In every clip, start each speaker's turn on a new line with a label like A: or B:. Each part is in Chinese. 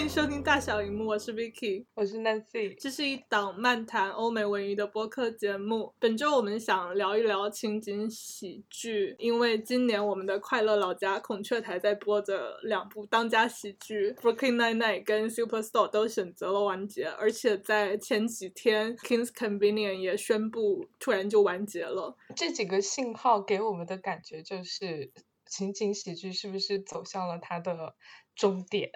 A: 欢迎收听大小荧幕，我是 Vicky，
B: 我是 Nancy。
A: 这是一档漫谈欧美文娱的播客节目。本周我们想聊一聊情景喜剧，因为今年我们的快乐老家孔雀台在播的两部当家喜剧《Brooklyn Nine-Nine》跟《Superstore》都选择了完结，而且在前几天《King's Convenience》也宣布突然就完结了。
B: 这几个信号给我们的感觉就是情景喜剧是不是走向了它的终点？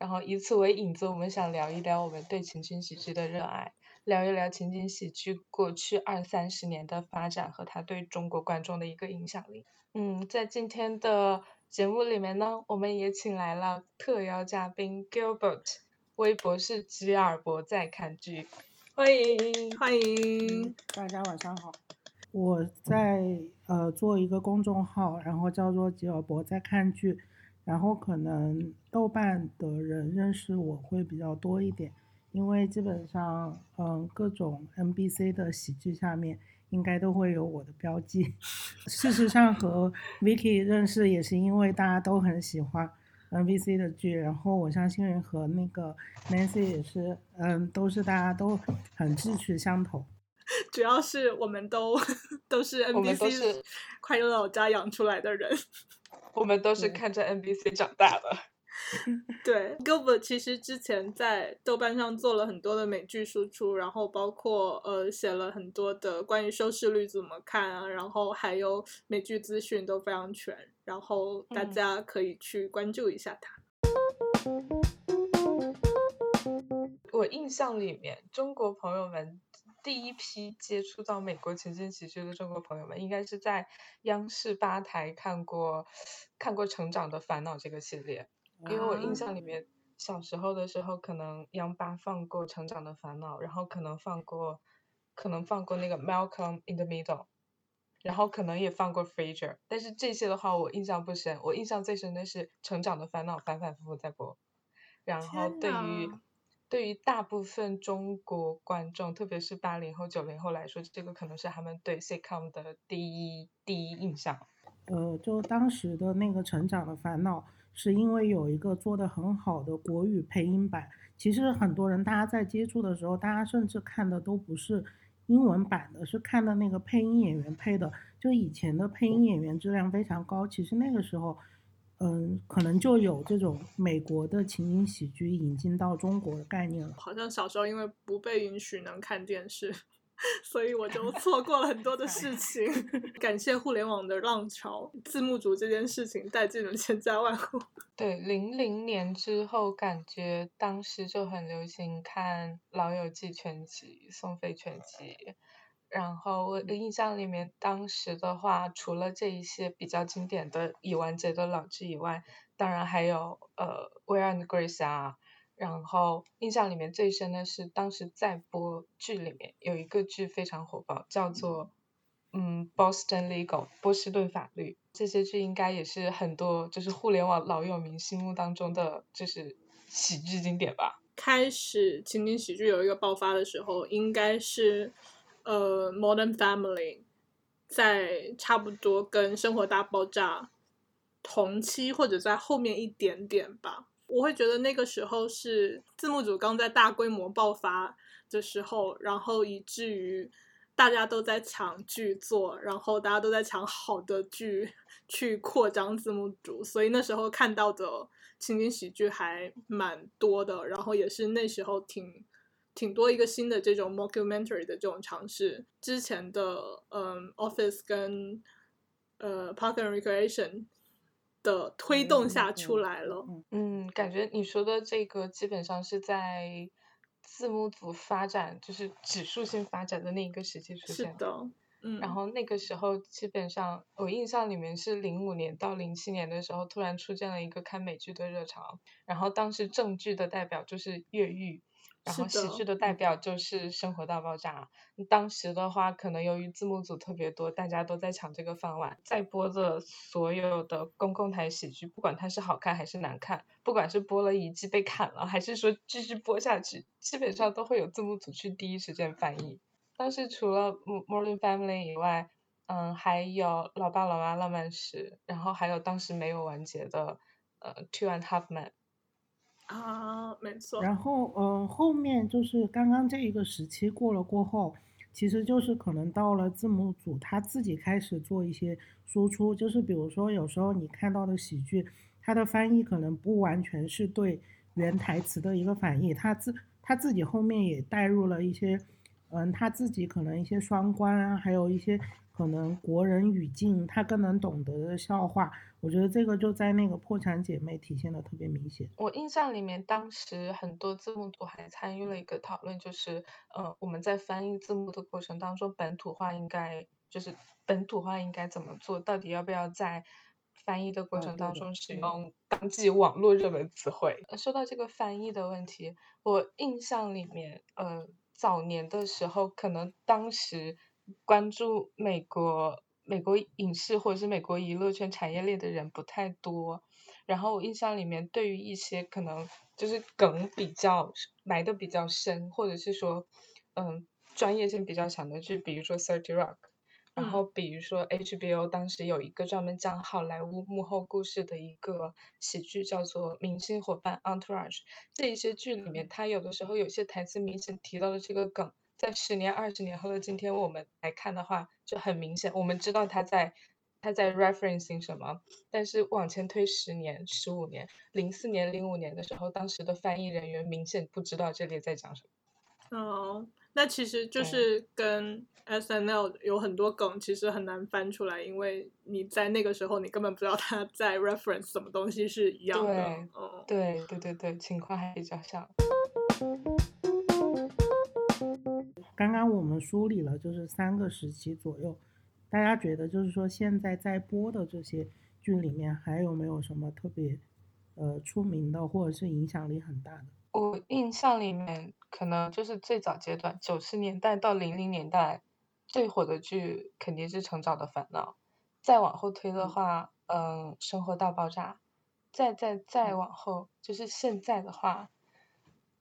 B: 然后以此为引子，我们想聊一聊我们对情景喜剧的热爱，聊一聊情景喜剧过去二三十年的发展和它对中国观众的一个影响力。嗯，在今天的节目里面呢，我们也请来了特邀嘉宾 Gilbert，微博是吉尔伯在看剧，欢迎
A: 欢迎
C: 大家晚上好，我在呃做一个公众号，然后叫做吉尔伯在看剧。然后可能豆瓣的人认识我会比较多一点，因为基本上，嗯，各种 NBC 的喜剧下面应该都会有我的标记。事实上，和 Vicky 认识也是因为大家都很喜欢 NBC 的剧，然后我相信和那个 Nancy 也是，嗯，都是大家都很志趣相投。
A: 主要是我们都都是 NBC 快乐老家养出来的人。
B: 我们都是看着 NBC 长大的。
A: 对，Gilbert 其实之前在豆瓣上做了很多的美剧输出，然后包括呃写了很多的关于收视率怎么看啊，然后还有美剧资讯都非常全，然后大家可以去关注一下他。
B: 我印象里面，中国朋友们。第一批接触到美国情景喜剧的中国朋友们，应该是在央视八台看过看过《成长的烦恼》这个系列，因为我印象里面小时候的时候，可能央八放过《成长的烦恼》，然后可能放过可能放过那个《Malcolm in the Middle》，然后可能也放过《Frasier》，但是这些的话我印象不深，我印象最深的是《成长的烦恼》反反复复在播，然后对于。对于大部分中国观众，特别是八零后、九零后来说，这个可能是他们对 sitcom 的第一第一印象。
C: 呃，就当时的那个《成长的烦恼》，是因为有一个做的很好的国语配音版。其实很多人大家在接触的时候，大家甚至看的都不是英文版的，是看的那个配音演员配的。就以前的配音演员质量非常高，其实那个时候。嗯，可能就有这种美国的情景喜剧引进到中国的概念了。
A: 好像小时候因为不被允许能看电视，所以我就错过了很多的事 情。感谢互联网的浪潮，字幕组这件事情带进了千家万户。
B: 对，零零年之后，感觉当时就很流行看《老友记》全集、《宋飞全集》。然后我的印象里面，当时的话，除了这一些比较经典的已完结的老剧以外，当然还有呃《Where and Grace》啊。然后印象里面最深的是，当时在播剧里面有一个剧非常火爆，叫做嗯《Boston Legal》波士顿法律。这些剧应该也是很多就是互联网老友民心目当中的就是喜剧经典吧。
A: 开始情景喜剧有一个爆发的时候，应该是。呃，《Modern Family》在差不多跟《生活大爆炸》同期或者在后面一点点吧。我会觉得那个时候是字幕组刚在大规模爆发的时候，然后以至于大家都在抢剧做，然后大家都在抢好的剧去扩张字幕组，所以那时候看到的情景喜剧还蛮多的，然后也是那时候挺。挺多一个新的这种 mockumentary 的这种尝试，之前的嗯 Office 跟呃 Park and Recreation 的推动下出来了。
B: 嗯，感觉你说的这个基本上是在字幕组发展就是指数性发展的那一个时期出现
A: 的。嗯，
B: 然后那个时候基本上我印象里面是零五年到零七年的时候，突然出现了一个看美剧的热潮，然后当时正剧的代表就是越狱。然后喜剧的代表就是《生活大爆炸》。当时的话，可能由于字幕组特别多，大家都在抢这个饭碗。在播的所有的公共台喜剧，不管它是好看还是难看，不管是播了一季被砍了，还是说继续播下去，基本上都会有字幕组去第一时间翻译。当时除了《Modern Family》以外，嗯，还有《老爸老妈浪漫史》，然后还有当时没有完结的呃《Two and Half Men》。
A: 啊，没错。
C: 然后，嗯，后面就是刚刚这一个时期过了过后，其实就是可能到了字幕组他自己开始做一些输出，就是比如说有时候你看到的喜剧，它的翻译可能不完全是对原台词的一个反译，他自他自己后面也带入了一些，嗯，他自己可能一些双关啊，还有一些。可能国人语境他更能懂得的笑话，我觉得这个就在那个破产姐妹体现的特别明显。
B: 我印象里面，当时很多字幕组还参与了一个讨论，就是呃，我们在翻译字幕的过程当中，本土化应该就是本土化应该怎么做？到底要不要在翻译的过程当中使用当季网络热门词汇？说到这个翻译的问题，我印象里面，呃，早年的时候，可能当时。关注美国美国影视或者是美国娱乐圈产业链的人不太多，然后我印象里面对于一些可能就是梗比较埋的比较深，或者是说嗯专业性比较强的剧，比如说《Thirty Rock》，然后比如说 HBO 当时有一个专门讲好莱坞幕后故事的一个喜剧，叫做《明星伙伴》（Entourage）。这一些剧里面，它有的时候有些台词明显提到了这个梗。在十年、二十年后的今天，我们来看的话，就很明显，我们知道他在他在 referencing 什么。但是往前推十年、十五年，零四年、零五年的时候，当时的翻译人员明显不知道这里在讲什
A: 么。哦，那其实就是跟 S N L 有很多梗，其实很难翻出来，因为你在那个时候，你根本不知道他在 reference 什么东西是一样的。
B: 对，对，对，对，对，情况还比较像。
C: 刚刚我们梳理了就是三个时期左右，大家觉得就是说现在在播的这些剧里面还有没有什么特别呃出名的或者是影响力很大的？
B: 我印象里面可能就是最早阶段九十年代到零零年代最火的剧肯定是《成长的烦恼》，再往后推的话，嗯，《生活大爆炸》，再再再往后就是现在的话。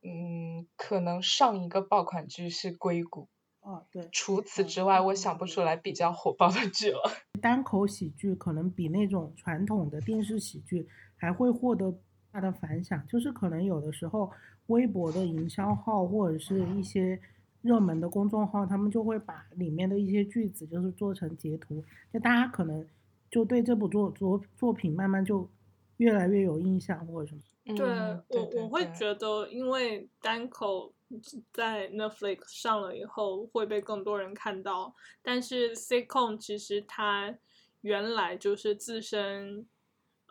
B: 嗯，可能上一个爆款剧是《硅谷》。
C: 哦，对。
B: 除此之外，我想不出来比较火爆的剧了。
C: 单口喜剧可能比那种传统的电视喜剧还会获得大的反响，就是可能有的时候微博的营销号或者是一些热门的公众号，他们就会把里面的一些句子就是做成截图，就大家可能就对这部作作作品慢慢就越来越有印象或者什么。
A: 对我我会觉得，因为单口在 Netflix 上了以后会被更多人看到，但是 sitcom 其实它原来就是自身，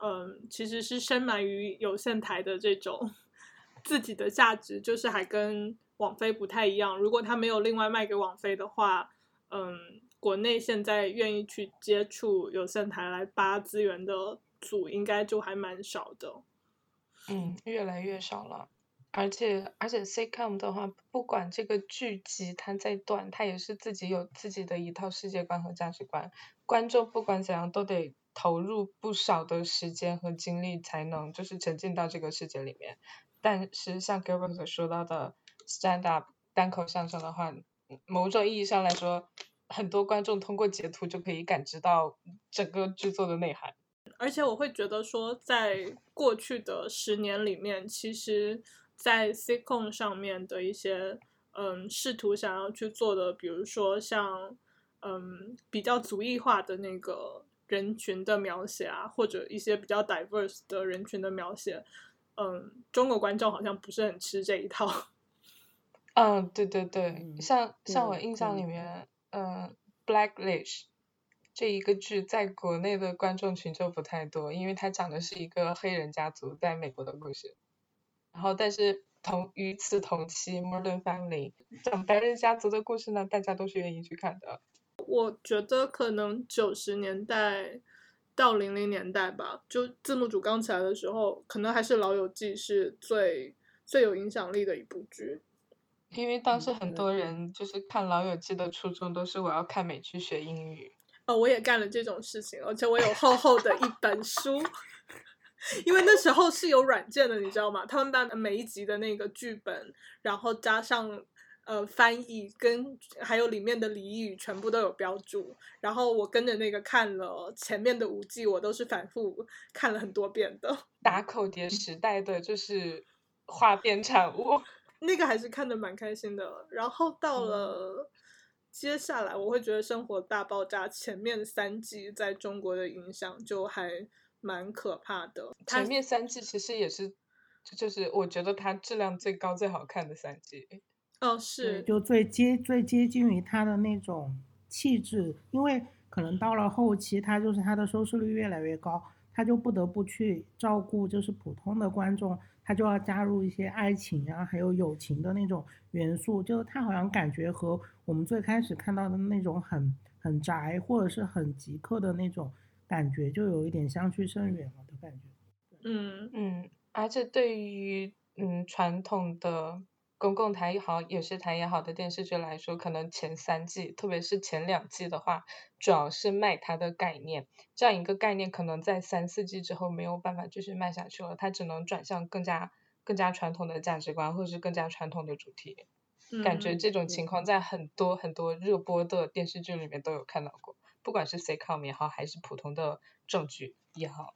A: 嗯，其实是深埋于有线台的这种自己的价值，就是还跟网飞不太一样。如果它没有另外卖给网飞的话，嗯，国内现在愿意去接触有线台来扒资源的组，应该就还蛮少的。
B: 嗯，越来越少了，而且而且，CCom 的话，不管这个剧集它再短，它也是自己有自己的一套世界观和价值观，观众不管怎样都得投入不少的时间和精力才能就是沉浸到这个世界里面。但是像 Gilbert 说到的 stand up 单口相声的话，某种意义上来说，很多观众通过截图就可以感知到整个剧作的内涵。
A: 而且我会觉得说，在过去的十年里面，其实，在 sitcom 上面的一些，嗯，试图想要去做的，比如说像，嗯，比较族裔化的那个人群的描写啊，或者一些比较 diverse 的人群的描写，嗯，中国观众好像不是很吃这一套。
B: 嗯，对对对，像像我印象里面，嗯，Blackish。这一个剧在国内的观众群就不太多，因为它讲的是一个黑人家族在美国的故事。然后，但是同与此同期，《Modern Family》讲白人家族的故事呢，大家都是愿意去看的。
A: 我觉得可能九十年代到零零年代吧，就字幕组刚起来的时候，可能还是《老友记》是最最有影响力的一部剧。
B: 因为当时很多人就是看《老友记》的初衷都是我要看美剧学英语。
A: 哦，我也干了这种事情，而且我有厚厚的一本书，因为那时候是有软件的，你知道吗？他们把每一集的那个剧本，然后加上呃翻译跟还有里面的俚语，全部都有标注。然后我跟着那个看了前面的五季，我都是反复看了很多遍的。
B: 打口碟时代的就是画边产物。
A: 那个还是看的蛮开心的。然后到了接下来，我会觉得《生活大爆炸》前面三季在中国的影响就还蛮可怕的。
B: 前面三季其实也是，就是我觉得它质量最高、最好看的三季。
A: 哦，是，
C: 就最接最接近于它的那种气质，因为可能到了后期，它就是它的收视率越来越高，它就不得不去照顾就是普通的观众。他就要加入一些爱情啊，还有友情的那种元素，就是他好像感觉和我们最开始看到的那种很很宅或者是很极客的那种感觉，就有一点相去甚远了的感觉。
A: 嗯
B: 嗯，而且对于嗯传统的。公共台也好，有些台也好的电视剧来说，可能前三季，特别是前两季的话，主要是卖它的概念。这样一个概念，可能在三四季之后没有办法继续卖下去了，它只能转向更加更加传统的价值观，或者是更加传统的主题。感觉这种情况在很多很多热播的电视剧里面都有看到过，不管是 sitcom 也好，还是普通的正剧也好。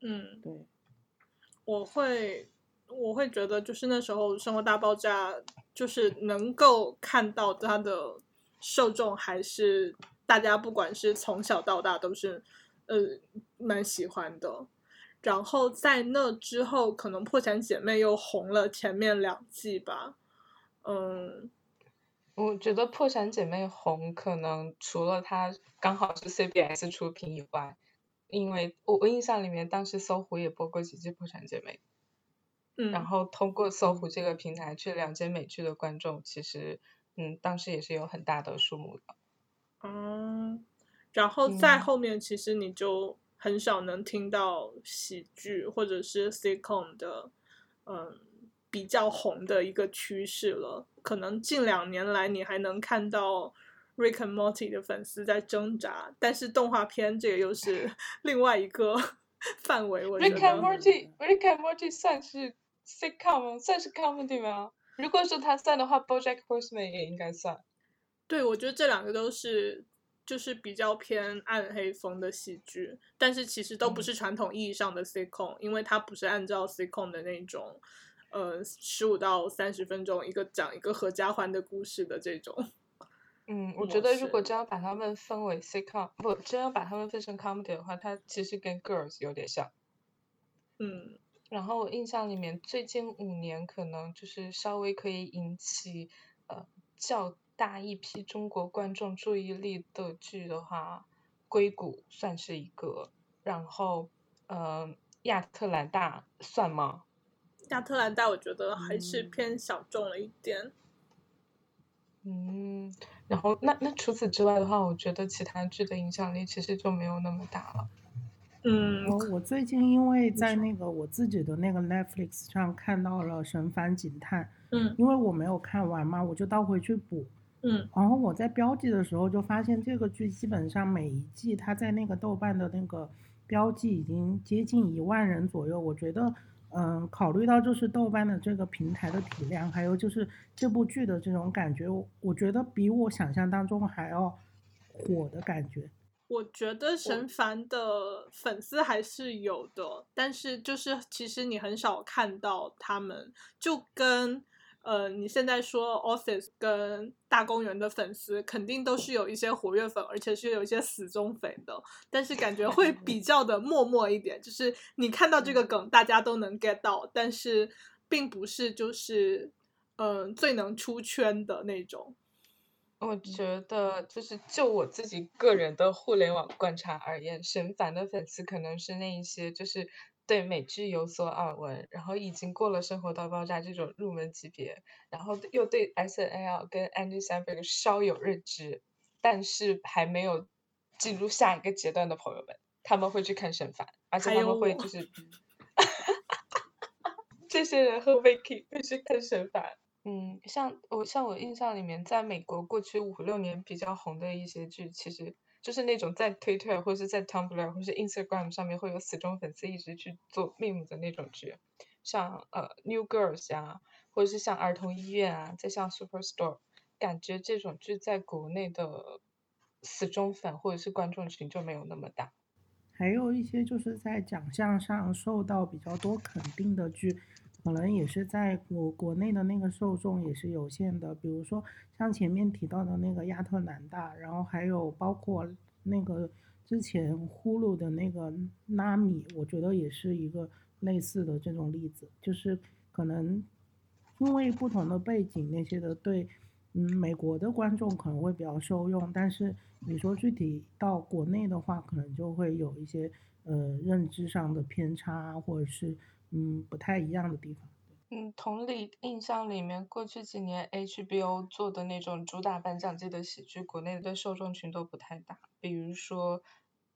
A: 嗯，
C: 对，
A: 我会。我会觉得，就是那时候《生活大爆炸》，就是能够看到它的受众还是大家，不管是从小到大都是呃蛮喜欢的。然后在那之后，可能《破产姐妹》又红了前面两季吧。嗯，
B: 我觉得《破产姐妹》红，可能除了它刚好是 CBS 出品以外，因为我我印象里面当时搜狐也播过几季《破产姐妹》。然后通过搜狐这个平台去了解美剧的观众，其实，嗯，当时也是有很大的数目的。
A: 嗯，然后在后面，其实你就很少能听到喜剧或者是 sitcom 的，嗯，比较红的一个趋势了。可能近两年来，你还能看到 Rick and Morty 的粉丝在挣扎，但是动画片这个又是 另外一个 范围。我觉得
B: Rick and Morty，Rick and Morty 算是。Sitcom 算是 comedy 吗？如果说它算的话，BoJack Horseman 也应该算。
A: 对，我觉得这两个都是就是比较偏暗黑风的喜剧，但是其实都不是传统意义上的 sitcom，因为它不是按照 sitcom 的那种呃十五到三十分钟一个讲一个合家欢的故事的这种。
B: 嗯，我觉得如果真要把它们分为 sitcom，不，真要把它们分成 comedy 的话，它其实跟 Girls 有点像。
A: 嗯。
B: 然后我印象里面，最近五年可能就是稍微可以引起呃较大一批中国观众注意力的剧的话，《硅谷》算是一个。然后，呃，亚特兰大算吗？
A: 亚特兰大我觉得还是偏小众了一点。
B: 嗯，然后那那除此之外的话，我觉得其他剧的影响力其实就没有那么大了。
A: 嗯，
C: 我我最近因为在那个我自己的那个 Netflix 上看到了《神烦警探》，
A: 嗯，
C: 因为我没有看完嘛，我就倒回去补，
A: 嗯，
C: 然后我在标记的时候就发现这个剧基本上每一季它在那个豆瓣的那个标记已经接近一万人左右，我觉得，嗯，考虑到就是豆瓣的这个平台的体量，还有就是这部剧的这种感觉，我觉得比我想象当中还要火的感觉。
A: 我觉得神凡的粉丝还是有的，但是就是其实你很少看到他们，就跟呃你现在说 Office 跟大公园的粉丝肯定都是有一些活跃粉，而且是有一些死忠粉的，但是感觉会 比较的默默一点，就是你看到这个梗大家都能 get 到，但是并不是就是嗯最能出圈的那种。
B: 我觉得就是就我自己个人的互联网观察而言，沈凡的粉丝可能是那一些就是对美剧有所耳闻，然后已经过了《生活大爆炸》这种入门级别，然后又对 S N L 跟 Andy Samberg 稍有认知，但是还没有进入下一个阶段的朋友们，他们会去看神凡，而且他们会就是，这些人和 Vicky 会去看神凡。嗯，像我像我印象里面，在美国过去五六年比较红的一些剧，其实就是那种在推特或者是在 Tumblr 或是 Instagram 上面会有死忠粉丝一直去做 meme 的那种剧，像呃 New Girls 呀，或者是像儿童医院啊，再像 Superstore，感觉这种剧在国内的死忠粉或者是观众群就没有那么大。
C: 还有一些就是在奖项上受到比较多肯定的剧。可能也是在国国内的那个受众也是有限的。比如说像前面提到的那个亚特兰大，然后还有包括那个之前呼噜的那个拉米，我觉得也是一个类似的这种例子，就是可能因为不同的背景那些的对。嗯，美国的观众可能会比较受用，但是你说具体到国内的话，可能就会有一些呃认知上的偏差，或者是嗯不太一样的地方。
B: 嗯，同理，印象里面过去几年 HBO 做的那种主打颁奖季的喜剧，国内的受众群都不太大。比如说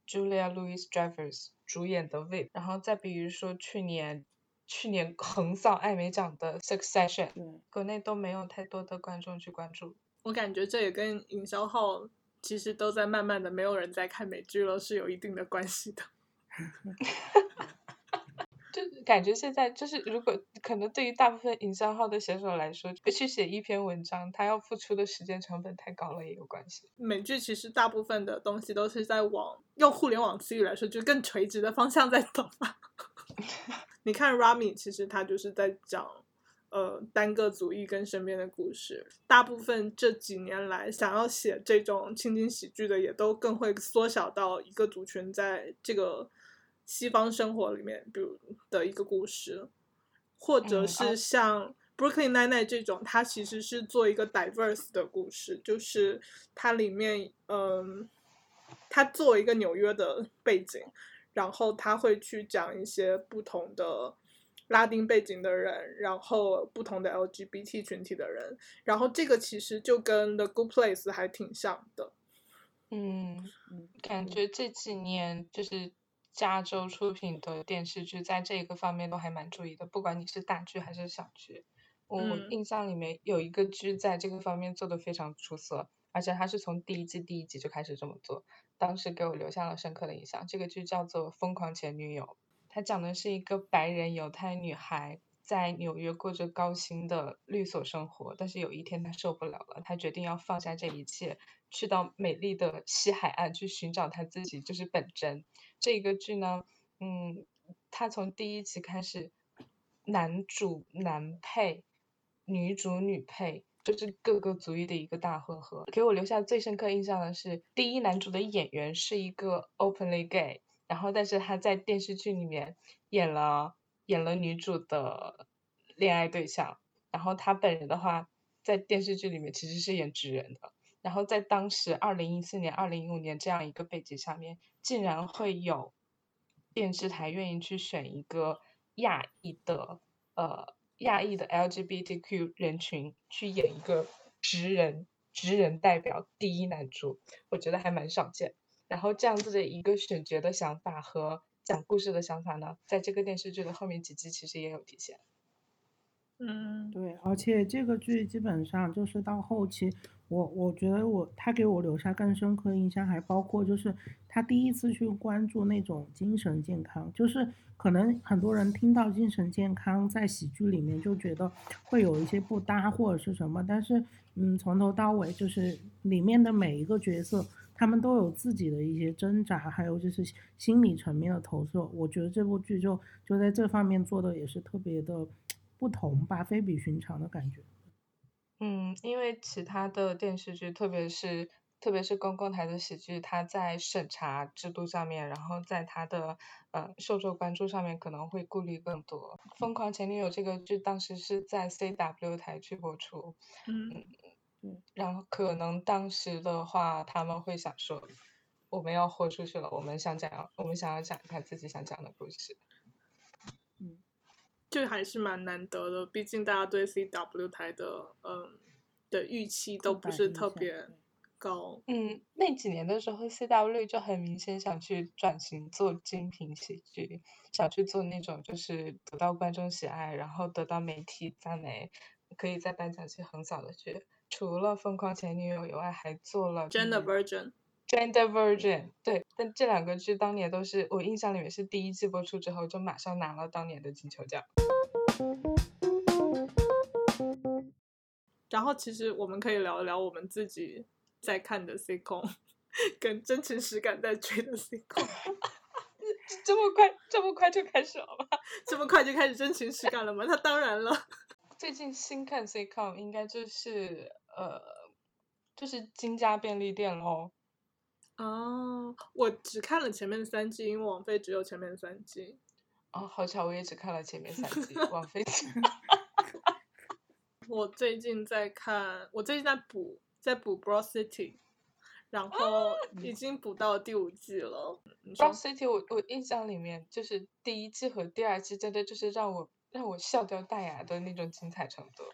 B: Julia Louis-Dreyfus 主演的《VIP》，然后再比如说去年。去年横扫艾美奖的《Succession》，国内都没有太多的观众去关注。
A: 我感觉这也跟营销号其实都在慢慢的没有人在看美剧了是有一定的关系的。
B: 感觉现在就是，如果可能对于大部分营销号的写手来说，去写一篇文章，他要付出的时间成本太高了，也有关系。
A: 美剧其实大部分的东西都是在往用互联网词语来说，就更垂直的方向在走。你看 Rami，其实他就是在讲，呃，单个族裔跟身边的故事。大部分这几年来想要写这种情景喜剧的，也都更会缩小到一个族群在这个西方生活里面，比如的一个故事，或者是像 Brooklyn Nine-Nine 这种，它其实是做一个 diverse 的故事，就是它里面，嗯，它作为一个纽约的背景。然后他会去讲一些不同的拉丁背景的人，然后不同的 LGBT 群体的人，然后这个其实就跟 The Good Place 还挺像的。
B: 嗯，感觉这几年就是加州出品的电视剧，在这个方面都还蛮注意的，不管你是大剧还是小剧。我印象里面有一个剧在这个方面做的非常出色，而且它是从第一季第一集就开始这么做。当时给我留下了深刻的印象。这个剧叫做《疯狂前女友》，它讲的是一个白人犹太女孩在纽约过着高薪的律所生活，但是有一天他受不了了，他决定要放下这一切，去到美丽的西海岸去寻找他自己，就是本真。这个剧呢，嗯，他从第一集开始，男主男配，女主女配。就是各个族裔的一个大混合，给我留下最深刻印象的是，第一男主的演员是一个 openly gay，然后但是他在电视剧里面演了演了女主的恋爱对象，然后他本人的话在电视剧里面其实是演直人的，然后在当时二零一四年、二零一五年这样一个背景下面，竟然会有电视台愿意去选一个亚裔的呃。亚裔的 LGBTQ 人群去演一个直人，直人代表第一男主，我觉得还蛮少见。然后这样子的一个选角的想法和讲故事的想法呢，在这个电视剧的后面几集其实也有体现。
A: 嗯，
C: 对，而且这个剧基本上就是到后期，我我觉得我他给我留下更深刻印象，还包括就是他第一次去关注那种精神健康，就是可能很多人听到精神健康在喜剧里面就觉得会有一些不搭或者是什么，但是嗯，从头到尾就是里面的每一个角色，他们都有自己的一些挣扎，还有就是心理层面的投射，我觉得这部剧就就在这方面做的也是特别的。不同吧，非比寻常的感觉。
B: 嗯，因为其他的电视剧，特别是特别是公共台的喜剧，它在审查制度上面，然后在它的呃受众关注上面可能会顾虑更多。《疯狂前女友》这个剧当时是在 CW 台去播出，
A: 嗯
B: 嗯，然后可能当时的话，他们会想说，我们要豁出去了，我们想讲，我们想要讲一下自己想讲的故事。
A: 嗯这还是蛮难得的，毕竟大家对 CW 台的嗯的预期都不是特别高。
B: 嗯，那几年的时候，CW 就很明显想去转型做精品喜剧，想去做那种就是得到观众喜爱，然后得到媒体赞美，可以在颁奖季横扫的剧。除了《疯狂前女友》以外，还做了《
A: Gender Virgin》。
B: Gender Virgin，对，但这两个剧当年都是我印象里面是第一季播出之后就马上拿了当年的金球奖。
A: 然后其实我们可以聊一聊我们自己在看的 C 控，跟真情实感在追的 C 控。
B: 这么快，这么快就开始了吗？
A: 这么快就开始真情实感了吗？那当然了。
B: 最近新看 CCom 应该就是呃，就是金家便利店喽。
A: 哦，我只看了前面三季，因为王菲只有前面三季。
B: 哦，好巧，我也只看了前面三季，王菲。
A: 我最近在看，我最近在补，在补《Broad City》，然后已经补到第五季了。
B: 《Broad City》，我我印象里面就是第一季和第二季，真的就是让我让我笑掉大牙的那种精彩程度。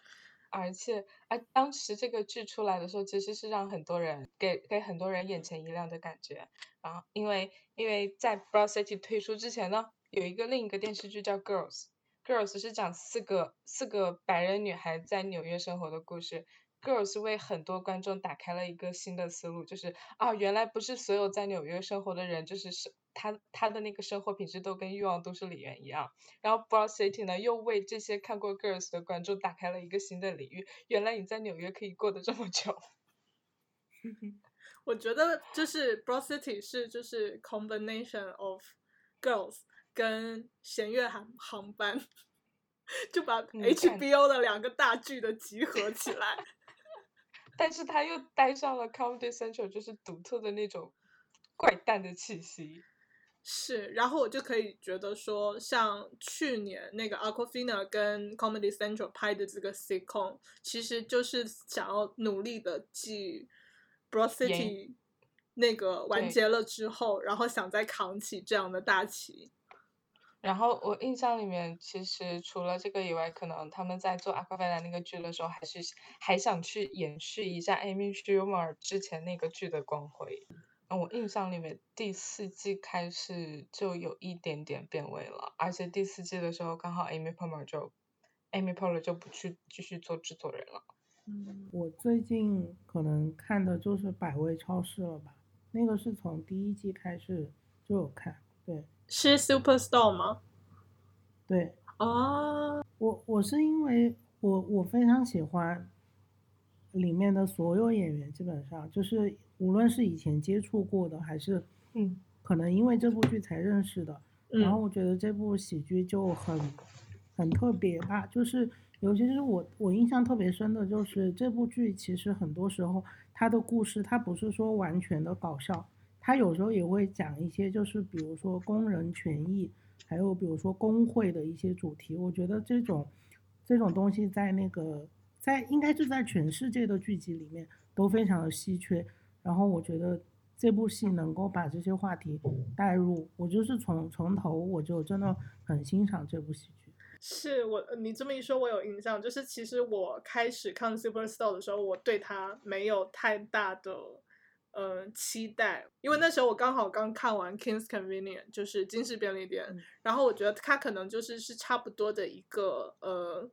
B: 而且，啊，当时这个剧出来的时候，其实是让很多人给给很多人眼前一亮的感觉。然后，因为因为在《Broad City》推出之前呢，有一个另一个电视剧叫《Girls》。Girls 是讲四个四个白人女孩在纽约生活的故事。Girls 为很多观众打开了一个新的思路，就是啊，原来不是所有在纽约生活的人，就是是他他的那个生活品质都跟欲望都市里面一样。然后 Broad City 呢，又为这些看过 Girls 的观众打开了一个新的领域，原来你在纽约可以过得这么久。
A: 我觉得就是 Broad City 是就是 combination of Girls。跟弦乐航航班，就把 HBO 的两个大剧的集合起来，
B: 但是他又带上了 Comedy Central，就是独特的那种怪诞的气息。
A: 是，然后我就可以觉得说，像去年那个 Aquafina 跟 Comedy Central 拍的这个 sitcom，其实就是想要努力的继 Broad City 那个完结了之后，然后想再扛起这样的大旗。
B: 然后我印象里面，其实除了这个以外，可能他们在做《阿卡贝拉》那个剧的时候，还是还想去延续一下 Amy Schumer 之前那个剧的光辉。嗯，我印象里面第四季开始就有一点点变味了，而且第四季的时候刚好 Amy Poehler 就 Amy Poehler 就不去继续做制作人了。
C: 嗯，我最近可能看的就是《百味超市》了吧？那个是从第一季开始就有看，对。
A: 是 Superstore 吗？
C: 对
A: 啊，
C: 我我是因为我我非常喜欢里面的所有演员，基本上就是无论是以前接触过的，还是
B: 嗯，
C: 可能因为这部剧才认识的。然后我觉得这部喜剧就很很特别吧，就是尤其是我我印象特别深的就是这部剧，其实很多时候它的故事它不是说完全的搞笑。它有时候也会讲一些，就是比如说工人权益，还有比如说工会的一些主题。我觉得这种这种东西在那个在应该是在全世界的剧集里面都非常的稀缺。然后我觉得这部戏能够把这些话题带入，我就是从从头我就真的很欣赏这部喜剧。
A: 是我你这么一说，我有印象，就是其实我开始看 Superstar 的时候，我对他没有太大的。呃，期待，因为那时候我刚好刚看完《King's Convenience》，就是金氏便利店，然后我觉得它可能就是是差不多的一个呃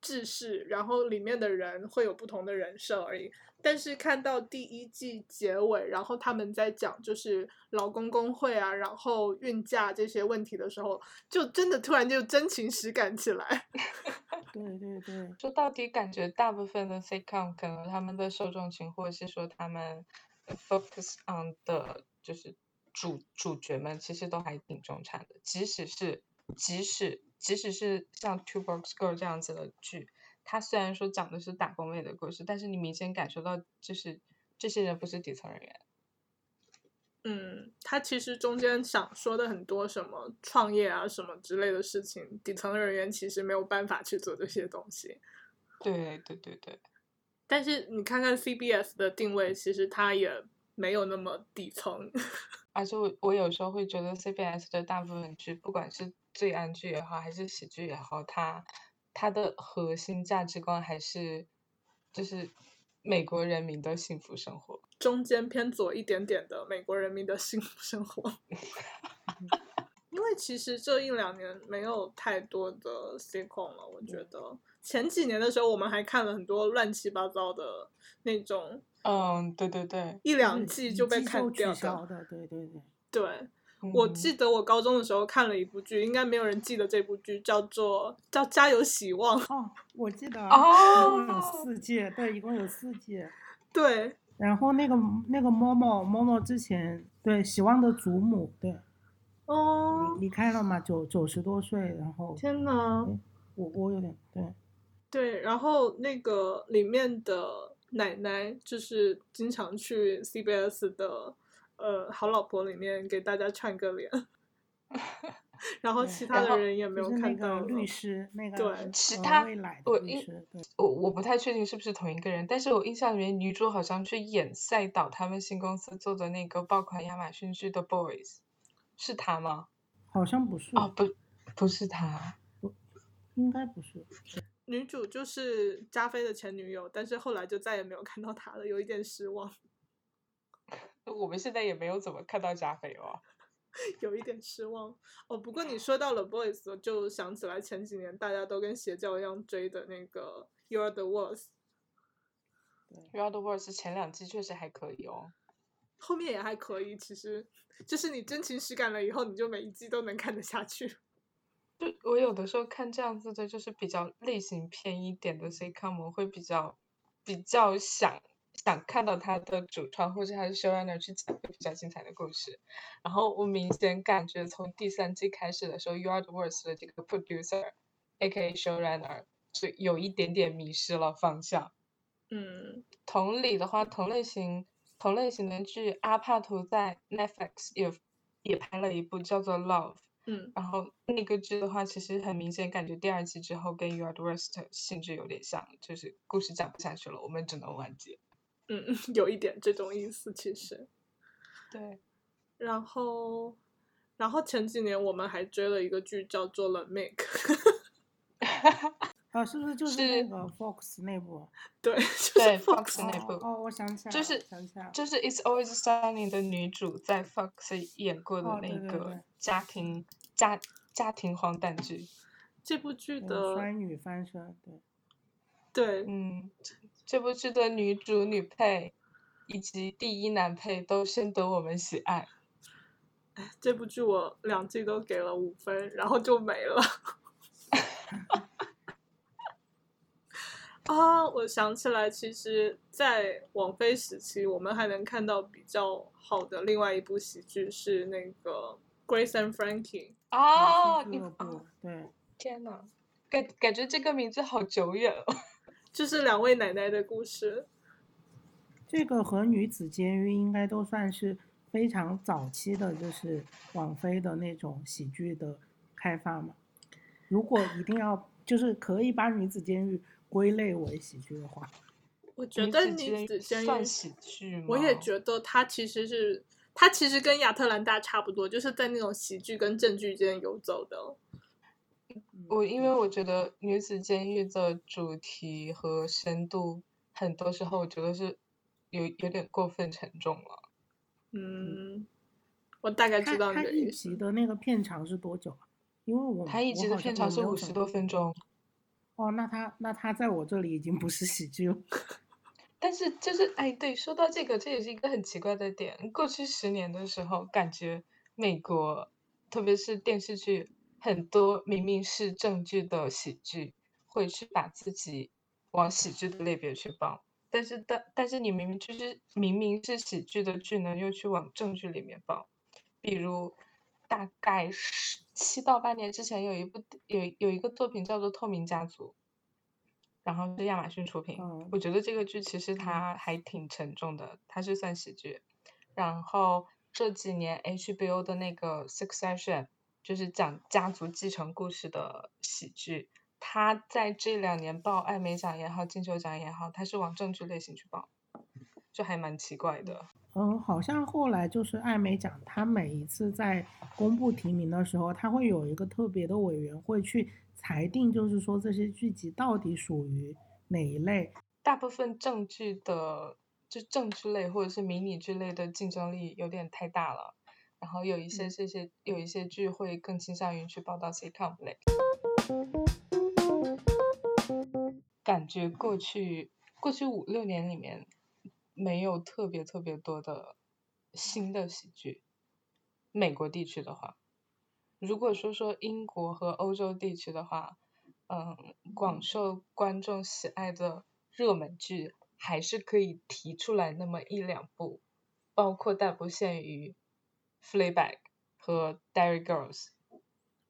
A: 制式，然后里面的人会有不同的人设而已。但是看到第一季结尾，然后他们在讲就是劳工工会啊，然后孕假这些问题的时候，就真的突然就真情实感起来。
C: 对 对对，
B: 说到底，感觉大部分的 sitcom 可能他们的受众群，或者是说他们。Focus on 的就是主主角们其实都还挺中产的，即使是即使即使是像《Two Box Girl》这样子的剧，它虽然说讲的是打工妹的故事，但是你明显感受到就是这些人不是底层人员。
A: 嗯，他其实中间想说的很多什么创业啊什么之类的事情，底层人员其实没有办法去做这些东西。
B: 对对对对。
A: 但是你看看 CBS 的定位，其实它也没有那么底层。
B: 而且我我有时候会觉得 CBS 的大部分剧，不管是罪案剧也好，还是喜剧也好，它它的核心价值观还是就是美国人民的幸福生活，
A: 中间偏左一点点的美国人民的幸福生活。因为其实这一两年没有太多的 sitcom 了，我觉得。前几年的时候，我们还看了很多乱七八糟的那种，
B: 嗯，对对对，
A: 一两季就被砍掉
C: 的，对对对。
A: 对，我记得我高中的时候看了一部剧，应该没有人记得这部剧，叫做叫《家有希望》。
C: 哦，我记得，哦，有四季，对，一共有四季。
A: 对，
C: 然后那个那个某某某某之前，对，希望的祖母，对。
A: 哦，
C: 离离开了嘛，九九十多岁，然后
A: 天呐，
C: 我我有点对
A: 对，然后那个里面的奶奶就是经常去 CBS 的呃好老婆里面给大家串个脸，然后其他的人也没有看到了
C: 律师，那个
A: 对
C: 呃
B: 其他
C: 未来
B: 我印
C: 的律师，对，
B: 我我不太确定是不是同一个人，但是我印象里面女主好像去演赛导他们新公司做的那个爆款亚马逊剧的 Boys，是他吗？
C: 好像不是，
B: 哦，不，不是她。
C: 应该不是，
A: 女主就是加菲的前女友，但是后来就再也没有看到她了，有一点失望，
B: 我们现在也没有怎么看到加菲哦。
A: 有一点失望。哦，不过你说到了 Boys，我就想起来前几年大家都跟邪教一样追的那个 You Are the Worst。
B: You Are the Worst 前两季确实还可以哦。
A: 后面也还可以，其实就是你真情实感了以后，你就每一季都能看得下去。
B: 就我有的时候看这样子的，就是比较类型片一点的 sitcom，我会比较比较想想看到他的主创或者他的 showrunner 去讲一个比较精彩的故事。然后我明显感觉从第三季开始的时候，You Are the Worst 的这个 producer，A.K.A. showrunner 是有一点点迷失了方向。
A: 嗯
B: 同理的话，同类型同类型的剧，阿帕图在 Netflix 也也拍了一部叫做《Love》。
A: 嗯
B: 然后那个剧的话，其实很明显感觉第二季之后跟《You Are the Worst》性质有点像，就是故事讲不下去了，我们只能完结。
A: 嗯，有一点这种意思其实。
B: 对，
A: 然后，然后前几年我们还追了一个剧叫做《Make》，
C: 啊，是不是就是
B: 是
C: 那个 Fox 那部？
A: 对，就是
B: 对
A: Fox
B: 那部
C: 哦哦，我想起来，
B: 就是
C: 想起来了，
B: 就是《It's Always Sunny》的女主在 Fox 演过的
C: 哦
B: 那
C: 对对对。
B: 个家庭家家庭荒诞剧。
A: 这部剧的
C: 双女翻身，对，
A: 对
B: 嗯，这部剧的女主、女配以及第一男配都深得我们喜爱。
A: 这部剧我两季都给了五分，然后就没了。啊，我想起来，其实，在网飞时期，我们还能看到比较好的另外一部喜剧是那个《Grace and Frankie》。
B: 哦，你
C: 俱乐部
B: 啊，
C: 对，
B: 天呐，感感觉这个名字好久远哦。
A: 就是两位奶奶的故事。
C: 这个和女子监狱应该都算是非常早期的，就是网飞的那种喜剧的开发嘛。如果一定要，就是可以把女子监狱归类为喜剧的话，
A: 我觉得
B: 女子
A: 监狱
B: 算喜剧吗？
A: 我也觉得它其实是，它其实跟亚特兰大差不多，就是在那种喜剧跟正剧间游走的。
B: 我因为我觉得女子监狱的主题和深度，很多时候我觉得是有有点过分沉重了。
A: 嗯，我大概知道你
C: 它一
A: 的意思。
C: 集的那个片长是多久啊？因为我
B: 它一集的片长是五十多分钟，
C: 哦，那它那它在我这里已经不是喜剧了。
B: 但是就是哎，对，说到这个，这也是一个很奇怪的点。过去十年的时候，感觉美国，特别是电视剧，很多明明是正剧的喜剧，会去把自己往喜剧的类别去放。但是但但是你明明就是明明是喜剧的剧呢，又去往正剧里面放。比如大概是七到八年之前有一部有有一个作品叫做《透明家族》，然后是亚马逊出品。
C: 嗯
B: 我觉得这个剧其实它还挺沉重的，它是算喜剧。然后这几年 HBO 的那个《Succession》就是讲家族继承故事的喜剧，他在这两年报艾美奖也好，金球奖也好，他是往正剧类型去报，就还蛮奇怪的。
C: 嗯，好像后来就是艾美奖，他每一次在公布提名的时候，他会有一个特别的委员会去裁定，就是说这些剧集到底属于哪一类。
B: 大部分正剧的，就正剧类或者是迷你剧类的竞争力有点太大了，然后有一些这些有一些剧会更倾向于去报道 sitcom 类。感觉过去过去五六年里面没有特别特别多的新的喜剧。美国地区的话，如果说说英国和欧洲地区的话，嗯，广受观众喜爱的热门剧还是可以提出来那么一两部，包括但不限于《Fleabag》和 Dairy Girls。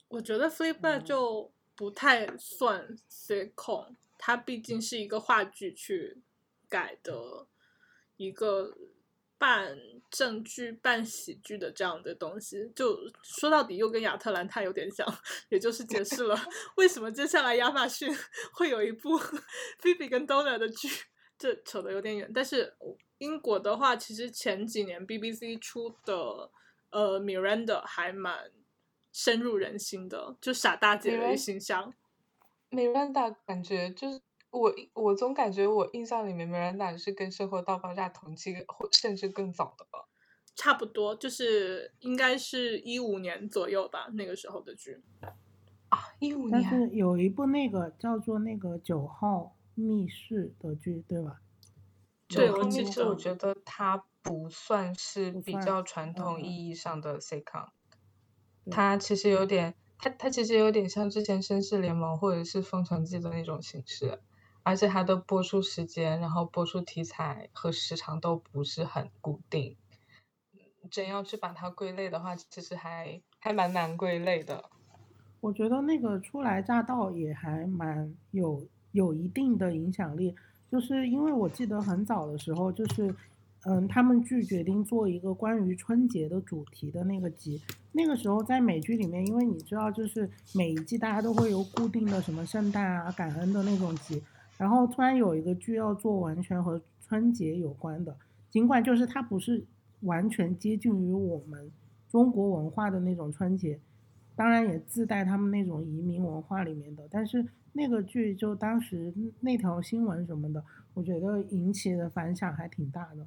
A: 我觉得 Fleabag 就不太算 sitcom，它毕竟是一个话剧去改的一个半正剧半喜剧的这样的东西。就说到底又跟亚特兰大有点像，也就是解释了 为什么接下来亚马逊 会有一部 Phoebe 跟 Donna 的剧。这扯得有点远，但是英国的话，其实前几年 BBC 出的呃 Miranda 还蛮深入人心的，就傻大姐的形象。
B: Miranda 感觉就是我，我总感觉我印象里面 Miranda 是跟《生活大爆炸》同期或甚至更早的吧。
A: 差不多，就是应该是一五年左右吧，那个时候的剧。
B: 啊，一五
C: 但
B: 年。
C: 是有一部那个叫做那个九号密室的剧，对吧？
A: 对
B: 九号
A: 我记得
B: 密室我觉得它不算是比较传统
C: 嗯
B: 意义上的 sitcom，
C: 对
B: 它其实有点，它它其实有点像之前《绅士联盟》或者是《封城记》的那种形式，而且它的播出时间、然后播出题材和时长都不是很固定。真要去把它归类的话，其实还还蛮难归类的。
C: 我觉得那个初来乍到也还蛮有有一定的影响力，就是因为我记得很早的时候，就是嗯，他们剧决定做一个关于春节的主题的那个集，那个时候在美剧里面，因为你知道，就是每一季大家都会有固定的什么圣诞啊、感恩的那种集，然后突然有一个剧要做完全和春节有关的，尽管就是它不是完全接近于我们中国文化的那种春节。当然也自带他们那种移民文化里面的，但是那个剧就当时那条新闻什么的，我觉得引起的反响还挺大的。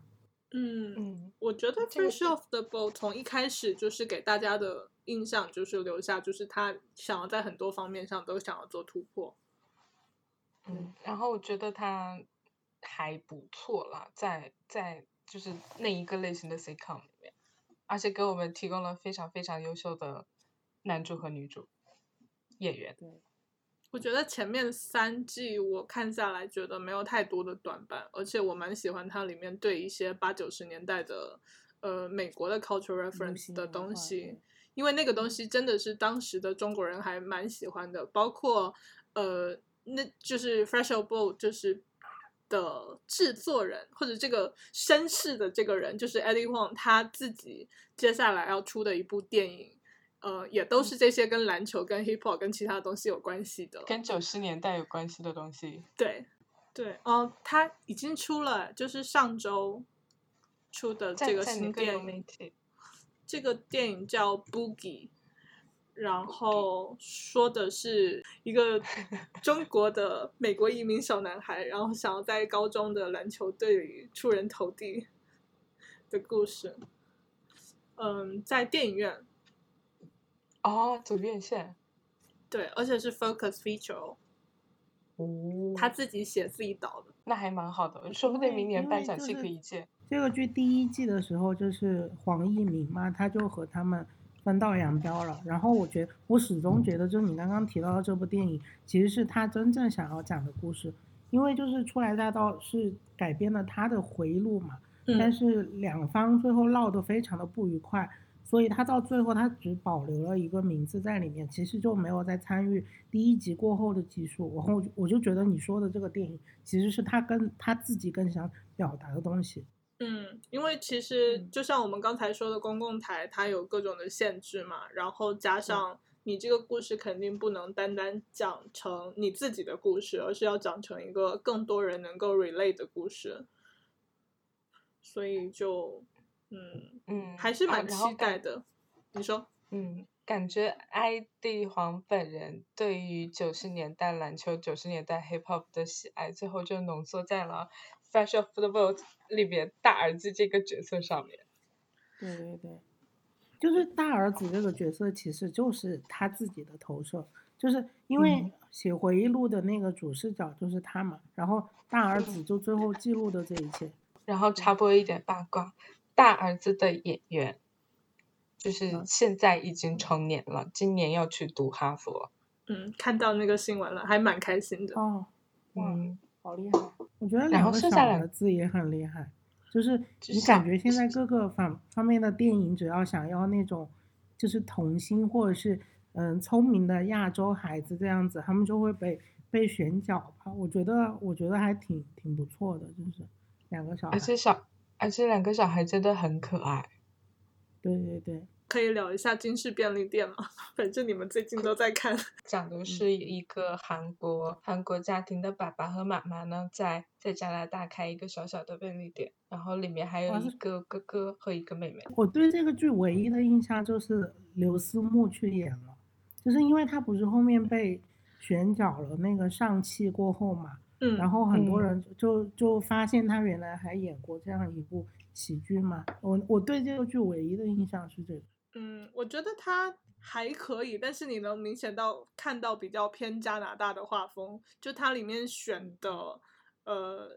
A: 嗯，
B: 嗯，
A: 我觉得《
B: 这个
A: Fresh Off the Boat》从一开始就是给大家的印象就是留下，就是他想要在很多方面上都想要做突破。
B: 嗯，然后我觉得他还不错啦，在在就是那一个类型的 sitcom 里面，而且给我们提供了非常非常优秀的男主和女主演员。
C: 对，
A: 我觉得前面三季我看下来，觉得没有太多的短板，而且我蛮喜欢它里面对一些八九十年代的呃美国的 cultural reference 的东西，因为那个东西真的是当时的中国人还蛮喜欢的，包括呃那就是 Fresh Off Boat 就是。的制作人或者这个绅士的这个人，就是 Eddie Huang 他自己接下来要出的一部电影，呃，也都是这些跟篮球、跟 hip hop、跟其他东西有关系的。
B: 跟九十年代有关系的东西，
A: 对，对，哦，他已经出了，就是上周出的这个新电影，这个电影叫《Boogie》，然后说的是一个 中国的美国移民小男孩，然后想要在高中的篮球队里出人头地的故事。嗯，在电影院，
B: 哦，走院线。
A: 对，而且是 Focus Feature，哦
B: 哦，
A: 他自己写自己导的。
B: 那还蛮好的，说不定明年
C: 因
B: 颁奖期
C: 为就是
B: 可以见。
C: 这个剧第一季的时候就是黄义明嘛，他就和他们分道扬镳了。然后我觉得，我始终觉得，就是你刚刚提到的这部电影，其实是他真正想要讲的故事，因为就是初来乍到是改编了他的回忆录嘛，但
A: 嗯
C: 是两方最后闹得非常的不愉快，所以他到最后他只保留了一个名字在里面，其实就没有再参与第一集过后的集数。然后我就觉得你说的这个电影其实是他跟他自己更想表达的东西。
A: 嗯，因为其实
C: 嗯
A: 就像我们刚才说的，公共台它有各种的限制嘛，然后加上你这个故事肯定不能单单讲成你自己的故事，而是要讲成一个更多人能够 relate 的故事，所以就嗯
B: 嗯，
A: 还是
B: 啊
A: 蛮期待的。你说？
B: 嗯，感觉艾蒂黄本人对于九十年代篮球、九十年代 hip hop 的喜爱，最后就浓缩在了《Fashion Football》里面大儿子这个角色上面。
C: 对对对，就是大儿子这个角色，其实就是他自己的投射，就是因为
B: 嗯
C: 写回忆录的那个主视角就是他嘛，然后大儿子就最后记录的这一切。
B: 然后插播一点八卦，大儿子的演员就是
C: 嗯
B: 现在已经成年了，今年要去读哈佛。
A: 嗯，看到那个新闻了，还蛮开心的。
C: 哦，哇，
B: 嗯，
C: 好厉害！我觉得两个小
B: 后剩下两
C: 儿子也很厉害，就是你感觉现在各个方方面的电影，只要想要那种就是童星或者是嗯聪明的亚洲孩子这样子，他们就会被被选角吧。我觉得我觉得还挺挺不错的，就是两个小孩，
B: 而且小而且两个小孩真的很可爱。
C: 对对对。
A: 可以聊一下军事便利店吗？反正你们最近都在看。
B: 讲的是一个韩国韩国家庭的爸爸和妈妈呢，在在加拿大开一个小小的便利店，然后里面还有一个哥哥和一个妹妹。
C: 我对这个剧唯一的印象就是刘思慕去演了，就是因为他不是后面被选角了那个上汽过后嘛，
A: 嗯，
C: 然后很多人就就发现他原来还演过这样一部喜剧嘛。我我对这个剧唯一的印象是这个。
A: 嗯，我觉得他还可以，但是你能明显到看到比较偏加拿大的画风，就它里面选的，呃，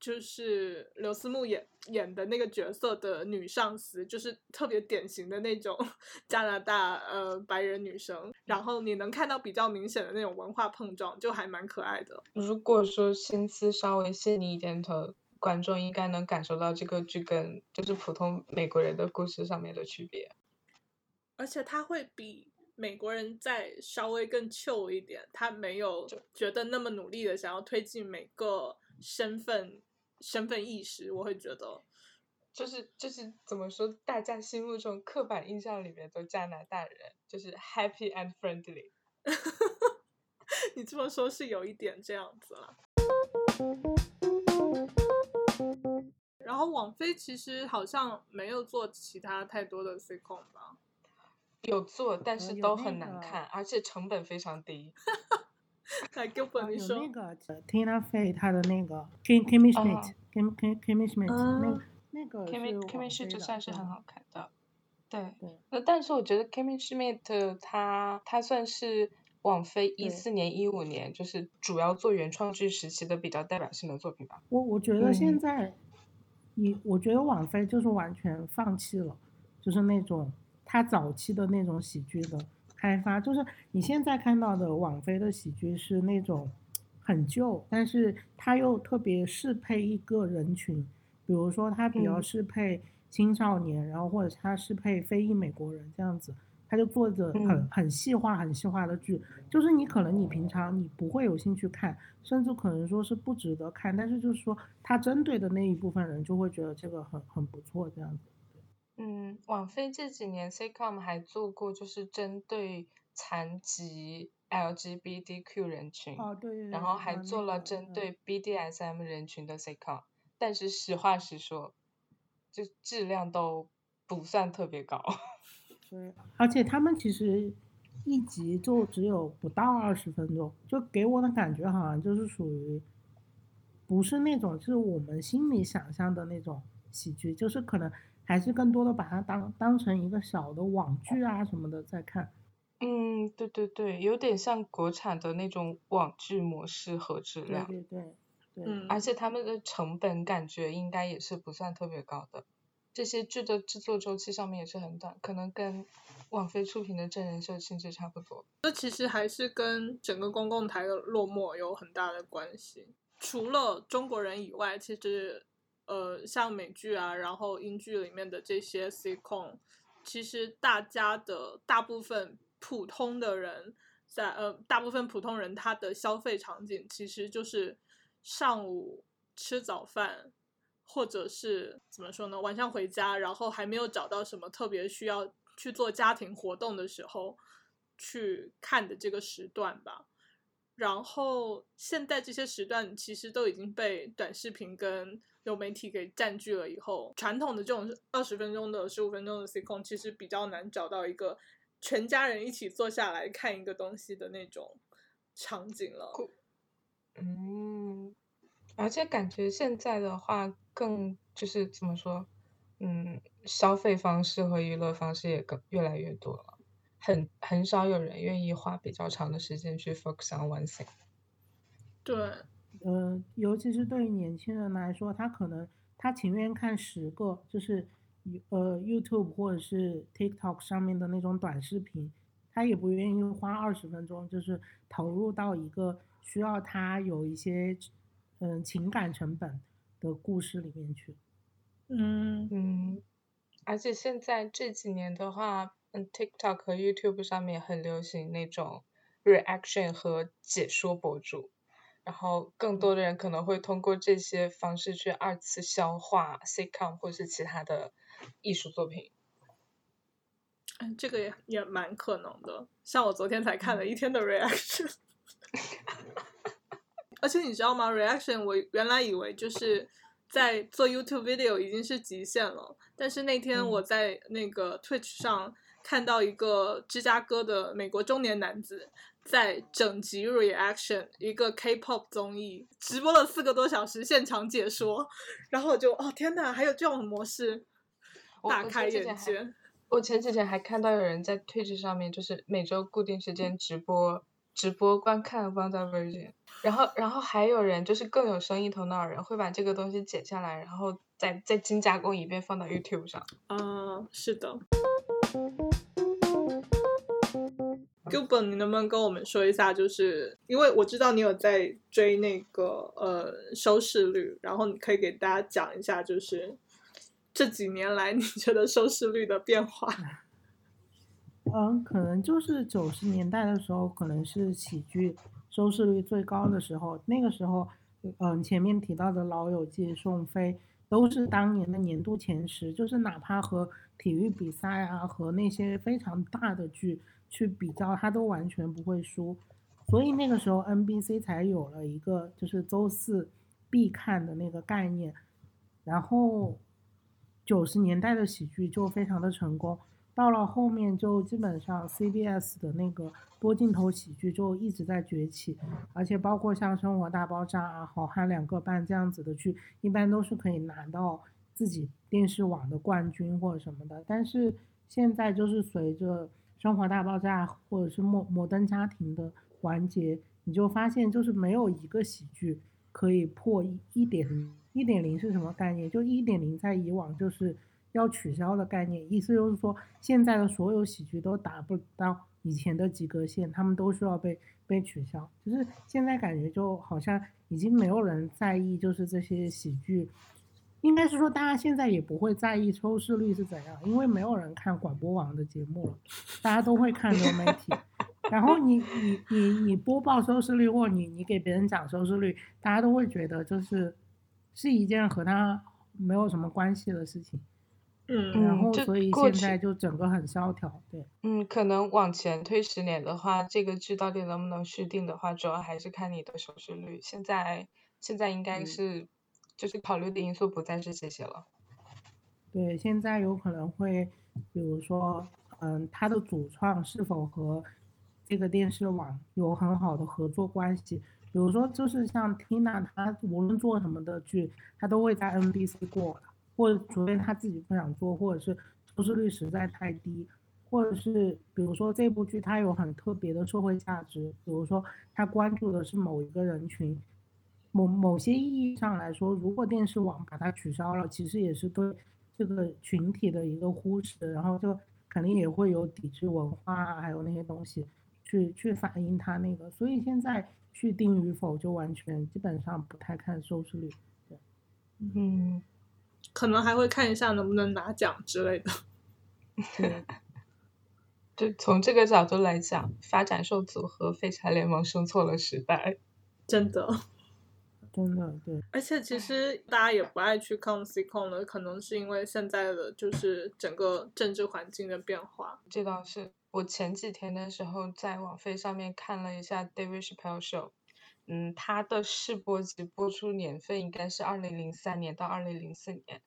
A: 就是刘思慕演演的那个角色的女上司，就是特别典型的那种 加拿大呃白人女生，然后你能看到比较明显的那种文化碰撞，就还蛮可爱的。
B: 如果说心思稍微细腻一点的观众，应该能感受到这个剧跟就是普通美国人的故事上面的区别。
A: 而且他会比美国人再稍微更 chill 一点，他没有觉得那么努力的想要推进每个身份身份意识。我会觉得，
B: 就是就是怎么说，大家心目中刻板印象里面的加拿大人就是 happy and friendly。
A: 你这么说，是有一点这样子了。然后网飞其实好像没有做其他太多的 C 控吧。
B: 有做，但是都很难看，而且成本非常低。
A: 来给我你说。
C: 那个 Tina Fey 她的那个 Kim Kimmy Schmidt，Kim Kim Kimmy Schmidt 那那个
B: Kimmy Kimmy Schmidt 算是很好看的。对
C: 对。
B: 那但是我觉得 Kimmy Schmidt 他他算是网飞一四年一五年就是主要做原创剧时期的比较代表性的作品吧。
C: 我我觉得现在，你我觉得网飞就是完全放弃了，就是那种。他早期的那种喜剧的开发，就是你现在看到的网飞的喜剧是那种很旧，但是它又特别适配一个人群，比如说他比较适配青少年，然后或者他适配非裔美国人这样子，他就做着很很细化、很细化的剧，就是你可能你平常你不会有兴趣看，甚至可能说是不值得看，但是就是说他针对的那一部分人就会觉得这个很很不错这样子。
B: 嗯，网飞这几年 CCOM 还做过，就是针对残疾 LGBTQ 人群，
C: 哦对，
B: 然后还做了针对 BDSM 人群的 CCOM，但是实话实说，就质量都不算特别高。
C: 对，而且他们其实一集就只有不到二十分钟，就给我的感觉好像就是属于不是那种就是我们心里想象的那种喜剧，就是可能。还是更多的把它当当成一个小的网剧啊什么的在看。
B: 嗯，对对对，有点像国产的那种网剧模式和质量。
C: 对对对。
A: 嗯。
B: 而且他们的成本感觉应该也是不算特别高的，这些剧的制作周期上面也是很短，可能跟网飞出品的真人秀性质差不多。
A: 这其实还是跟整个公共台的落寞有很大的关系。除了中国人以外，其实。呃，像美剧啊，然后英剧里面的这些 C 控，其实大家的大部分普通的人在呃，大部分普通人他的消费场景其实就是上午吃早饭，或者是怎么说呢，晚上回家，然后还没有找到什么特别需要去做家庭活动的时候去看的这个时段吧。然后现在这些时段其实都已经被短视频跟有媒体给占据了，以后传统的这种二十分钟的、十五分钟的 C 控，其实比较难找到一个全家人一起坐下来看一个东西的那种场景了。
B: 嗯，而且感觉现在的话，更就是怎么说，嗯，消费方式和娱乐方式也更越来越多了，很很少有人愿意花比较长的时间去 focus on one thing。
A: 对。
C: 呃，尤其是对于年轻人来说，他可能他情愿看十个，就是呃 YouTube 或者是 TikTok 上面的那种短视频，他也不愿意花二十分钟，就是投入到一个需要他有一些嗯情感成本的故事里面去。
A: 嗯
B: 嗯，而且现在这几年的话，嗯，TikTok 和 YouTube 上面很流行那种 reaction 和解说博主，然后更多的人可能会通过这些方式去二次消化 sitcom 或是其他的艺术作品。
A: 嗯，这个也也蛮可能的。像我昨天才看了一天的 reaction，而且你知道吗？reaction 我原来以为就是在做 YouTube video 已经是极限了，但是那天我在那个 Twitch 上看到一个芝加哥的美国中年男子在整集 reaction 一个 K-pop 综艺直播了四个多小时现场解说，然后我就哦天呐，还有这种模式，大开眼界。
B: 我前几天还看到有人在 Twitch 上面，就是每周固定时间直播直播观看《WandaVision》，然后然后还有人就是更有生意头脑的人会把这个东西剪下来，然后再再精加工一遍放到 YouTube 上。
A: 嗯，是的。Gilbert，你能不能跟我们说一下，就是因为我知道你有在追那个呃收视率，然后你可以给大家讲一下，就是。这几年来，你觉得收视率的变化？
C: 嗯，可能就是九十年代的时候，可能是喜剧收视率最高的时候。那个时候，嗯，前面提到的《老友记》《宋飞》都是当年的年度前十，就是哪怕和体育比赛啊，和那些非常大的剧去比较，他都完全不会输。所以那个时候，NBC 才有了一个就是周四必看的那个概念，然后。九十年代的喜剧就非常的成功，到了后面就基本上 CBS 的那个多镜头喜剧就一直在崛起，而且包括像《生活大爆炸》啊、《好汉两个半》这样子的剧，一般都是可以拿到自己电视网的冠军或者什么的。但是现在就是随着《生活大爆炸》或者是摩摩登家庭的完结，你就发现就是没有一个喜剧可以破一一点。一点零是什么概念？就一点零在以往就是要取消的概念，意思就是说现在的所有喜剧都达不到以前的及格线，他们都需要被被取消。就是现在感觉就好像已经没有人在意，就是这些喜剧，应该是说大家现在也不会在意收视率是怎样，因为没有人看广播网的节目了，大家都会看流媒体。然后你你你你播报收视率，或你你给别人讲收视率，大家都会觉得就是。是一件和他没有什么关系的事情，
A: 嗯，
C: 然后所以现在就整个很萧条，对，
B: 嗯，可能往前推十年的话，这个剧到底能不能续订的话，主要还是看你的收视率。现在现在应该是就是考虑的因素不再是这些了，
C: 对，现在有可能会，比如说，嗯，它的主创是否和这个电视网有很好的合作关系。比如说，就是像 Tina，她无论做什么的剧，她都会在 NBC 过的，或者除非他自己不想做，或者是收视率实在太低，或者是比如说这部剧它有很特别的社会价值，比如说它关注的是某一个人群，某某些意义上来说，如果电视网把它取消了，其实也是对这个群体的一个忽视，然后就肯定也会有抵制文化啊，还有那些东西去去反映它那个，所以现在。去定与否就完全基本上不太看收视率，
B: 嗯，
A: 可能还会看一下能不能拿奖之类的。
C: 对，
B: 就从这个角度来讲，发展受阻和废柴联盟生错了时代，
A: 真的，
C: 真的对。
A: 而且其实大家也不爱去看 C 控了，可能是因为现在的就是整个政治环境的变化。
B: 这倒是。我前几天的时候在网飞上面看了一下 David Chappelle Show，嗯，它的试播集播出年份应该是二零零三年到二零零四年，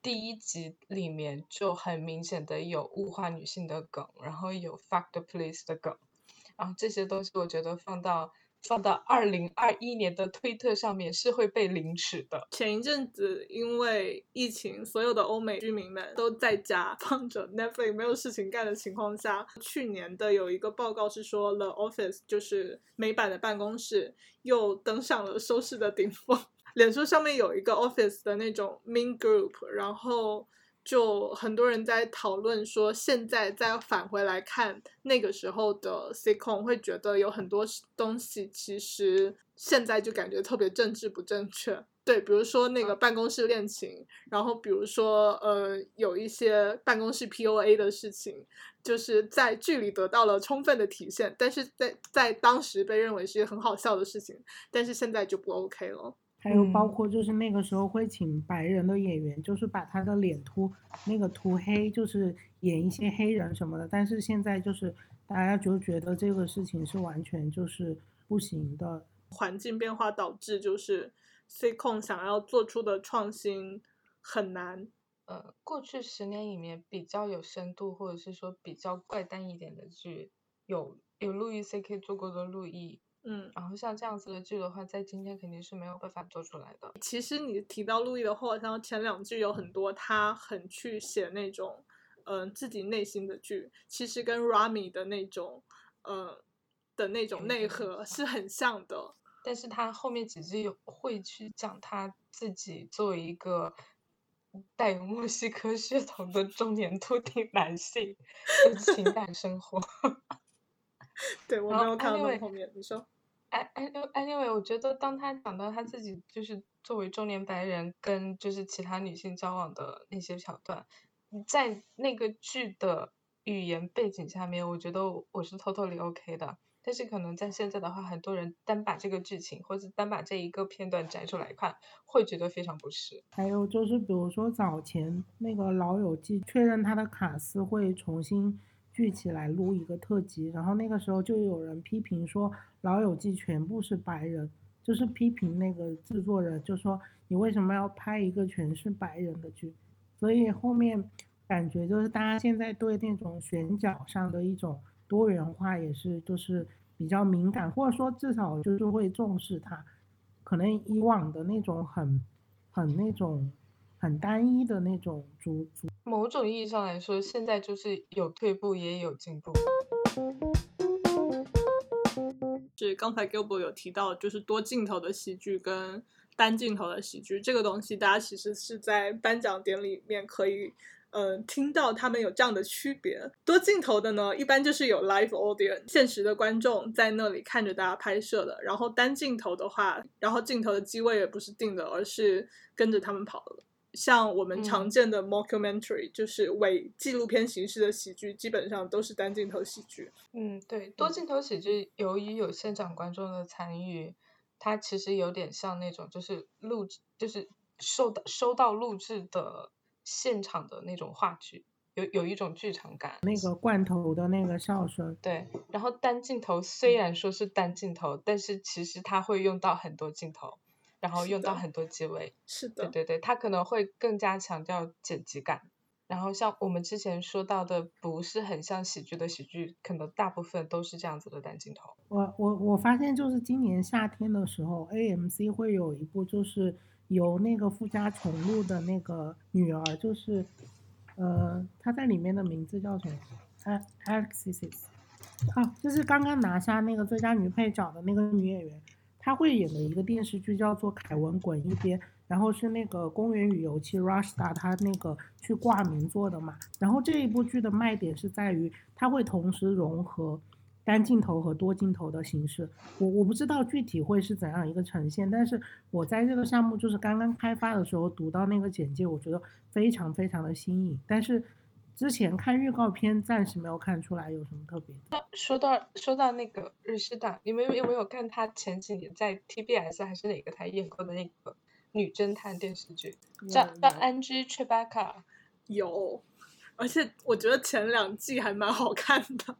B: 第一集里面就很明显的有物化女性的梗，然后有 fuck the police 的梗，然后这些东西我觉得放到。放到二零二一年的推特上面是会被凌迟的。
A: 前一阵子因为疫情，所有的欧美居民们都在家放着 Netflix 没有事情干的情况下，去年的有一个报告是说，The Office 就是美版的办公室又登上了收视的顶峰。脸书上面有一个 Office 的那种 Main Group，然后。就很多人在讨论说，现在再返回来看那个时候的 C 控，会觉得有很多东西其实现在就感觉特别政治不正确。对，比如说那个办公室恋情，然后比如说呃有一些办公室 PUA 的事情，就是在剧里得到了充分的体现，但是在在当时被认为是一个很好笑的事情，但是现在就不 OK 了。
C: 还有包
B: 嗯
C: 括就是那个时候会请白人的演员，就是把他的脸涂那个涂黑，就是演一些黑人什么的。但是现在就是大家就觉得这个事情是完全就是不行的。
A: 环境变化导致就是 C 控想要做出的创新很难。
B: 呃，过去十年里面比较有深度，或者是说比较怪诞一点的剧，有有路易 C K 做过的《路易》，
A: 嗯，
B: 然后像这样子的剧的话，在今天肯定是没有办法做出来的。
A: 其实你提到路易的话，好像前两句有很多他很去写那种嗯、呃自己内心的剧，其实跟 Rami 的那种呃的那种内核是很像的。
B: 但是他后面几句有会去讲他自己作为一个带有墨西哥血统的中年秃顶男性的情感生活。
A: 对我没有看到后面，你说。
B: 哎哎，anyway，我觉得当他讲到他自己就是作为中年白人跟就是其他女性交往的那些桥段，在那个剧的语言背景下面，我觉得我是 totally OK 的。但是可能在现在的话，很多人单把这个剧情或者单把这一个片段摘出来看，会觉得非常不适。
C: 还有就是，比如说早前那个《老友记》确认他的卡司会重新聚起来录一个特辑，然后那个时候就有人批评说《老友记》全部是白人，就是批评那个制作人，就说你为什么要拍一个全是白人的剧？所以后面感觉就是大家现在对那种选角上的一种多元化也是就是比较敏感，或者说至少就是会重视它。可能以往的那种很很那种很单一的那种主主
B: 某种意义上来说，现在就是有退步也有进步。
A: 是刚才 Gilbert 有提到，就是多镜头的喜剧跟单镜头的喜剧这个东西，大家其实是在颁奖典礼里面可以。嗯，听到他们有这样的区别。多镜头的呢，一般就是有 live audience，现实的观众在那里看着大家拍摄的。然后单镜头的话，然后镜头的机位也不是定的，而是跟着他们跑的。像我们常
B: 嗯
A: 见的 mockumentary，、就是伪纪录片形式的喜剧，基本上都是单镜头喜剧。
B: 嗯，对，多
A: 嗯
B: 镜头喜剧由于有现场观众的参与，它其实有点像那种就是录制，就是收到收到录制的现场的那种话剧，有有一种剧场感。
C: 那个罐头的那个笑声，
B: 对，然后单镜头虽然说是单镜头，但是其实它会用到很多镜头，然后用到很多机位。
A: 是的，
B: 对对对，它可能会更加强调剪辑感。然后像我们之前说到的，不是很像喜剧的喜剧，可能大部分都是这样子的单镜头。
C: 我我我发现就是今年夏天的时候，AMC 会有一部就是由那个富家重录的那个女儿，就是呃她在里面的名字叫什么 Alexis，啊，就是刚刚拿下那个最佳女配角的那个女演员，他会演的一个电视剧叫做《凯文滚一边》，然后是那个《公园与油漆》Rushda 他那个去挂名做的嘛。然后这一部剧的卖点是在于它会同时融合单镜头和多镜头的形式。我我不知道具体会是怎样一个呈现，但是我在这个项目就是刚刚开发的时候读到那个简介，我觉得非常非常的新颖。但是之前看预告片暂时没有看出来有什么特别。
B: 说到说到那个日式档，你们有没有看他前几年在 TBS 还是哪个台演过的那个女侦探电视剧，叫
C: 有
B: 叫
C: 有
B: Angie Tribeca？
A: 有，而且我觉得前两季还蛮好看的。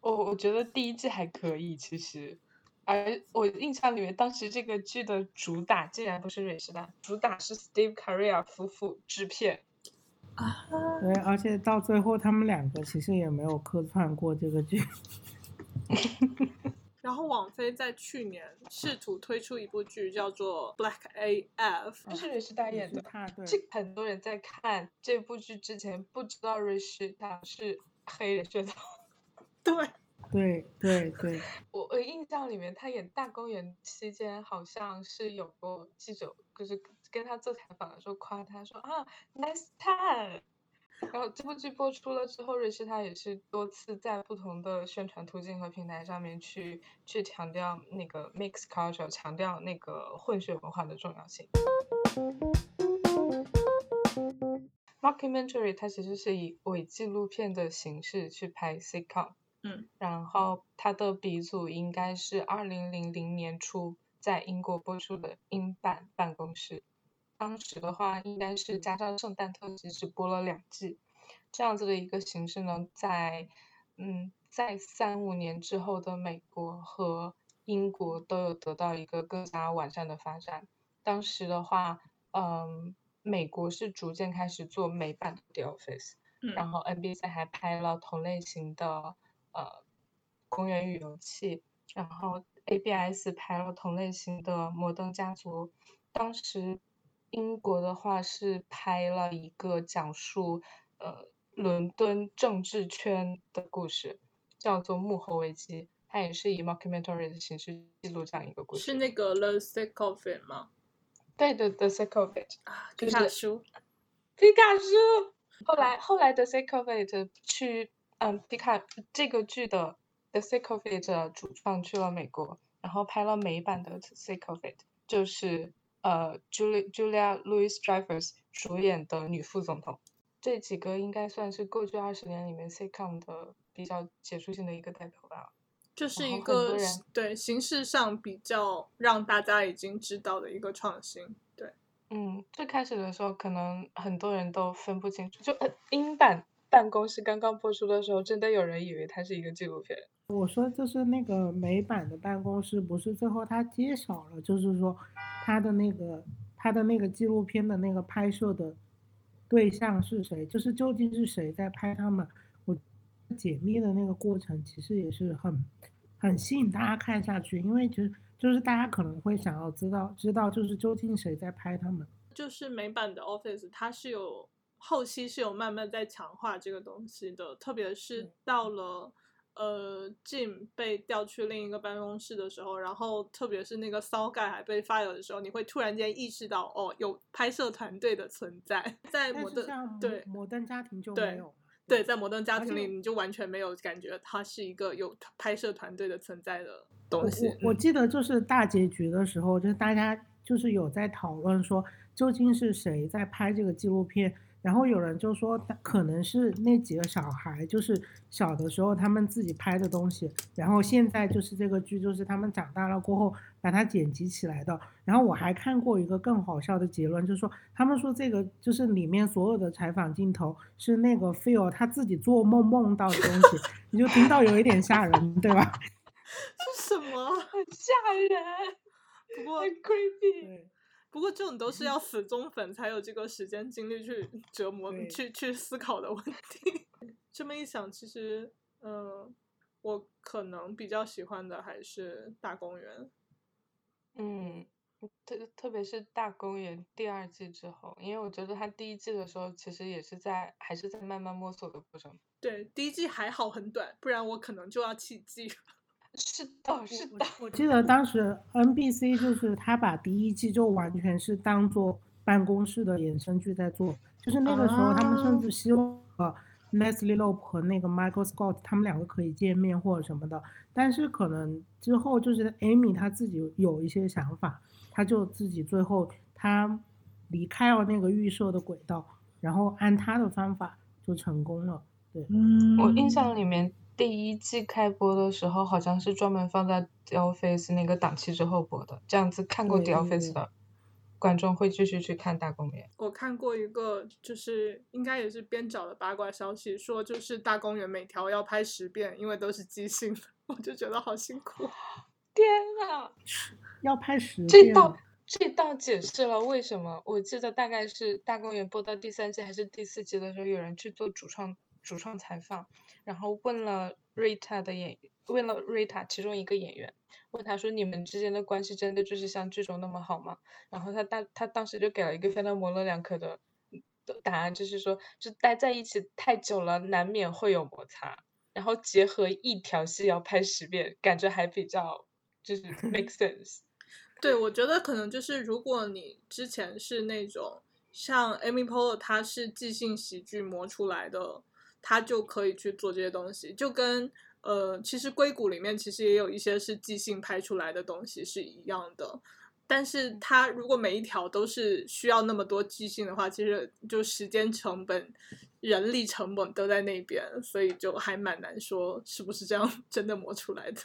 B: 我我觉得第一季还可以，其实，而我印象里面当时这个剧的主打竟然不是瑞士档，主打是 Steve Carell 夫妇制片。
A: 啊，
C: 对，而且到最后他们两个其实也没有客串过这个剧。
A: 然后网飞在去年试图推出一部剧，叫做《Black AF
B: 就》，是瑞士大演的。
C: 他对，
B: 这很多人在看这部剧之前不知道瑞士他是黑人血统。
A: 对，
C: 对对对，
B: 我我印象里面，他演大公园期间，好像是有过记者，就是跟他做采访的时候夸他说啊，nice time。然后这部剧播出了之后，瑞士他也是多次在不同的宣传途径和平台上面去去强调那个 mix culture，强调那个混血文化的重要性。Mockumentary 它其实是以伪纪录片的形式去拍 sitcom，
A: 嗯，
B: 然后它的鼻祖应该是二零零零年初在英国播出的英版《办公室》。当时的话，应该是加上圣诞特辑，只播了两季，这样子的一个形式呢，在嗯，在三五年之后的美国和英国都有得到一个更加完善的发展。当时的话，嗯，美国是逐渐开始做美版的《The Office》，然后 NBC 还拍了同类型的呃《公园与游戏》，然后 ABS 拍了同类型的《摩登家族》，当时。英国的话是拍了一个讲述呃伦敦政治圈的故事，叫做《幕后危机》，它也是以 mockumentary 的形式记录这样一个故事。
A: 是那个 The Sick of It 吗？
B: 对的，The Sick of It
A: 啊，皮卡丘，
B: 皮卡丘。后来后来 The Sick of It 去嗯皮卡这个剧的 The Sick of It 主创去了美国，然后拍了美版的 The Sick of It，就是。呃，Julia Julia Louis Dreyfus 主演的女副总统，这几个应该算是过去二十年里面 sitcom 的比较杰出性的一个代表吧。
A: 就是一个对形式上比较让大家已经知道的一个创新。对，
B: 嗯，最开始的时候可能很多人都分不清楚，就英版办公室刚刚播出的时候，真的有人以为它是一个纪录片。
C: 我说就是那个美版的办公室，不是最后他揭晓了，就是说他的那个他的那个纪录片的那个拍摄的对象是谁，就是究竟是谁在拍他们？我解密的那个过程其实也是很很吸引大家看下去，因为其实就是大家可能会想要知道知道就是究竟谁在拍他们。
A: 就是美版的 Office，它是有后期是有慢慢在强化这个东西的，特别是到了。呃，Jim 被调去另一个办公室的时候，然后特别是那个骚盖还被 fire 的时候，你会突然间意识到，哦，有拍摄团队的存在。在摩登对
C: 摩登家庭就没有，
A: 对，在摩登家庭里你就完全没有感觉它是一个有拍摄团队的存在的东西。
C: 我我记得就是大结局的时候，就是大家就是有在讨论说，究竟是谁在拍这个纪录片。然后有人就说，可能是那几个小孩，就是小的时候他们自己拍的东西，然后现在就是这个剧，就是他们长大了过后把它剪辑起来的。然后我还看过一个更好笑的结论，就是说他们说这个就是里面所有的采访镜头是那个 Phil 他自己做梦梦到的东西，你就听到有一点吓人，对吧？
A: 是什么？
B: 很吓人，
A: 不过
B: creepy。
A: 不过这种都是要 死忠粉才有这个时间精力去 折磨、去去思考的问题。这么一想，其实，嗯，我可能比较喜欢的还是大公园。
B: 嗯，特特别是大公园第二季之后，因为我觉得他第一季的时候其实也是在还是在慢慢摸索的过程。
A: 对，第一季还好很短，不然我可能就要弃剧了。
B: 是的，是的。
C: 我记得当时 NBC 就是他把第一季就完全是当做办公室的衍生剧在做，就是那个时候他们甚至希望呃 Leslie Lope 和那个 Michael Scott 他们两个可以见面或者什么的，但是可能之后就是 Amy 她自己有一些想法，她就自己最后他离开了那个预设的轨道，然后按他的方法就成功了。对，
B: 嗯，我印象里面。第一季开播的时候，好像是专门放在《The Office》那个档期之后播的，这样子看过《The Office》的观众会继续去看《大公园》。
A: 我看过一个，就是应该也是编找的八卦消息，说就是《大公园》每条要拍十遍，因为都是即兴的，我就觉得好辛苦。
B: 天啊，
C: 要拍十
B: 遍，这倒这倒解释了为什么。我记得大概是《大公园》播到第三季还是第四季的时候，有人去做主创。主创采访，然后问了 Rita 的演，问了 Rita 其中一个演员，问他说：“你们之间的关系真的就是像剧中那么好吗？”然后他当他当时就给了一个非常模棱两可的答案，就是说，就待在一起太久了，难免会有摩擦。然后结合一条戏要拍十遍，感觉还比较就是 make sense。
A: 对，我觉得可能就是如果你之前是那种。像 Amy Poehler，他是即兴喜剧磨出来的，他就可以去做这些东西，就跟呃，其实硅谷里面其实也有一些是即兴拍出来的东西是一样的。但是它如果每一条都是需要那么多即兴的话，其实就时间成本、人力成本都在那边，所以就还蛮难说是不是这样真的磨出来的。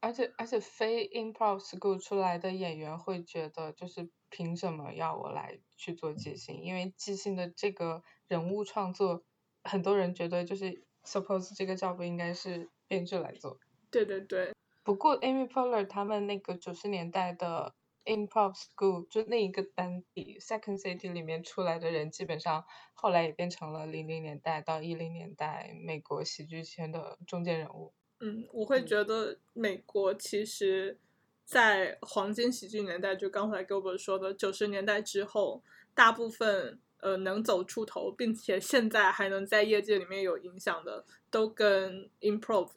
B: 而且而且非 improv school 出来的演员会觉得，就是凭什么要我来去做即兴？因为即兴的这个人物创作，很多人觉得就是 suppose 这个 job 应该是编剧来做。
A: 对对对。
B: 不过 Amy Poehler 他们那个九十年代的。Improv School 就那一个班底，Second City 里面出来的人，基本上后来也变成了零零年代到一零年代美国喜剧圈的中间人物。
A: 嗯，我会觉得美国其实，在黄金喜剧年代，就刚才 Gilbert 说的九十年代之后，大部分呃能走出头，并且现在还能在业界里面有影响的，都跟 Improv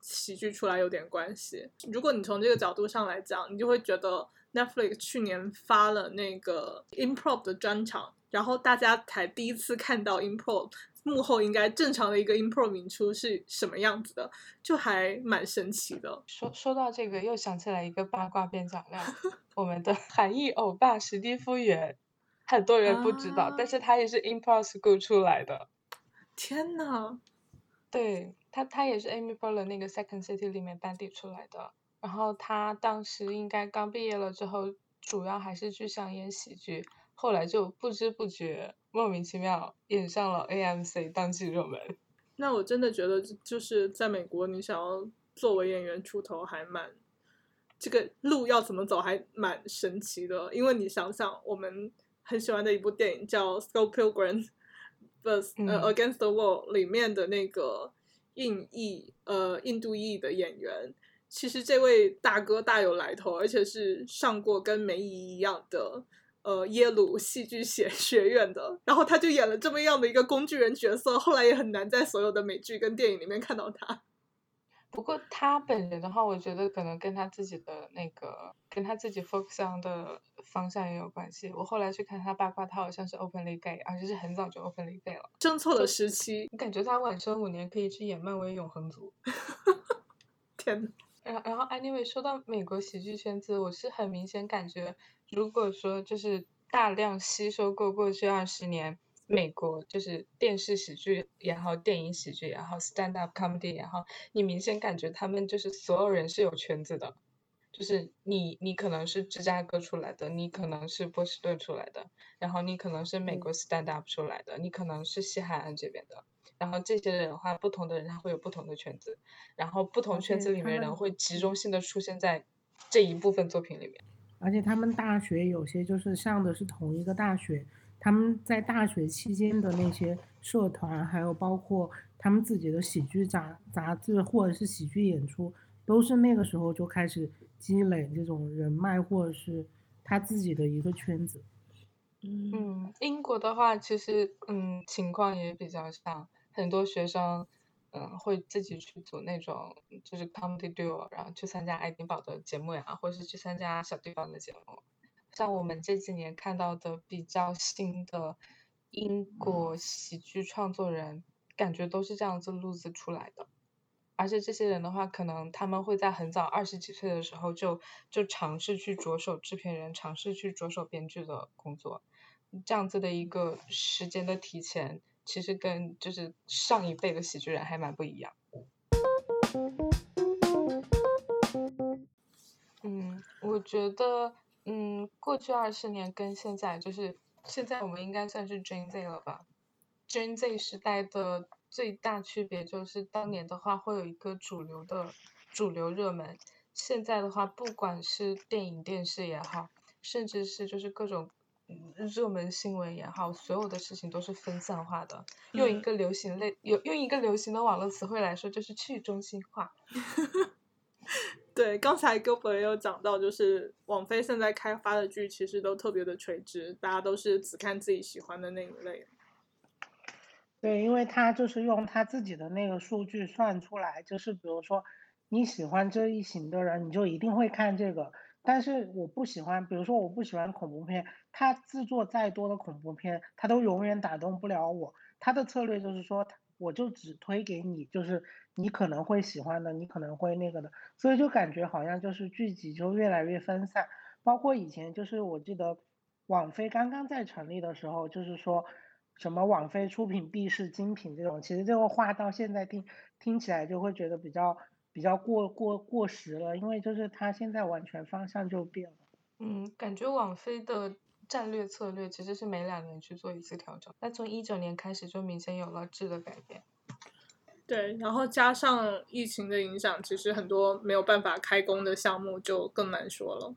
A: 喜剧出来有点关系。如果你从这个角度上来讲，你就会觉得。Netflix 去年发了那个 Improv 的专场，然后大家才第一次看到 Improv 幕后应该正常的一个 Improv 演出是什么样子的，就还蛮神奇的。
B: 说说到这个，又想起来一个八卦边角料，我们的韩裔欧巴史蒂夫元，很多人不知道，但是他也是 Improv School 出来的。
A: 天呐，
B: 对他，他也是 Amy Poehler 那个 Second City 里面班底出来的。然后他当时应该刚毕业了之后，主要还是去想演喜剧，后来就不知不觉莫名其妙演上了 AMC 当季热门。
A: 那我真的觉得，就是在美国，你想要作为演员出头，还蛮这个路要怎么走，还蛮神奇的。因为你想想，我们很喜欢的一部电影叫《Scott Pilgrim vs. 呃 Against the Wall》里面的那个印裔呃印度裔的演员。其实这位大哥大有来头，而且是上过跟梅姨一样的呃耶鲁戏剧学学院的，然后他就演了这么样的一个工具人角色，后来也很难在所有的美剧跟电影里面看到他。
B: 不过他本人的话，我觉得可能跟他自己的那个跟他自己 focus on 的方向也有关系。我后来去看他八卦，他好像是 openly gay，而且是很早就 openly gay 了。
A: 正错的时期，
B: 你感觉他晚生五年可以去演漫威永恒族。
A: 天。
B: 然然后，anyway，说到美国喜剧圈子，我是很明显感觉，如果说就是大量吸收过过去二十年美国就是电视喜剧然后，电影喜剧然后，stand up comedy 然后，你明显感觉他们就是所有人是有圈子的，就是你你可能是芝加哥出来的，你可能是波士顿出来的，然后你可能是美国 stand up 出来的，你可能是西海岸这边的。然后这些人的话，不同的人他会有不同的圈子，然后不同圈子里面人会集中性的出现在这一部分作品里面。
C: 而且他们大学有些就是上的是同一个大学，他们在大学期间的那些社团，还有包括他们自己的喜剧杂杂志或者是喜剧演出，都是那个时候就开始积累这种人脉，或者是他自己的一个圈子。
B: 嗯，英国的话，其实嗯情况也比较像。很多学生，嗯，会自己去组那种就是 comedy duo，然后去参加爱丁堡的节目呀，或者是去参加小地方的节目。像我们这几年看到的比较新的英国喜剧创作人，感觉都是这样子路子出来的。而且这些人的话，可能他们会在很早二十几岁的时候就就尝试去着手制片人，尝试去着手编剧的工作，这样子的一个时间的提前。其实跟就是上一辈的喜剧人还蛮不一样。嗯，我觉得，嗯，过去二十年跟现在，就是现在我们应该算是 Gen Z 了吧？Gen Z 时代的最大区别就是，当年的话会有一个主流的主流热门，现在的话，不管是电影、电视也好，甚至是就是各种。热门新闻也好，所有的事情都是分散化的。用一个流行类，有用一个流行的网络词汇来说，就是去中心化。
A: 对，刚才 Gilbert 也有讲到，就是网飞现在开发的剧其实都特别的垂直，大家都是只看自己喜欢的那一类。
C: 对，因为他就是用他自己的那个数据算出来，就是比如说你喜欢这一型的人，你就一定会看这个。但是我不喜欢，比如说我不喜欢恐怖片。他制作再多的恐怖片，他都永远打动不了我。他的策略就是说，我就只推给你，就是你可能会喜欢的，你可能会那个的，所以就感觉好像就是剧集就越来越分散。包括以前就是我记得，网飞刚刚在成立的时候，就是说什么网飞出品必是精品这种，其实这个话到现在听听起来就会觉得比较比较过过过时了，因为就是它现在完全方向就变了。
B: 嗯，感觉网飞的战略策略其实是每两年去做一次调整，那从一九年开始就明显有了质的改变。
A: 对，然后加上疫情的影响，其实很多没有办法开工的项目就更难说了。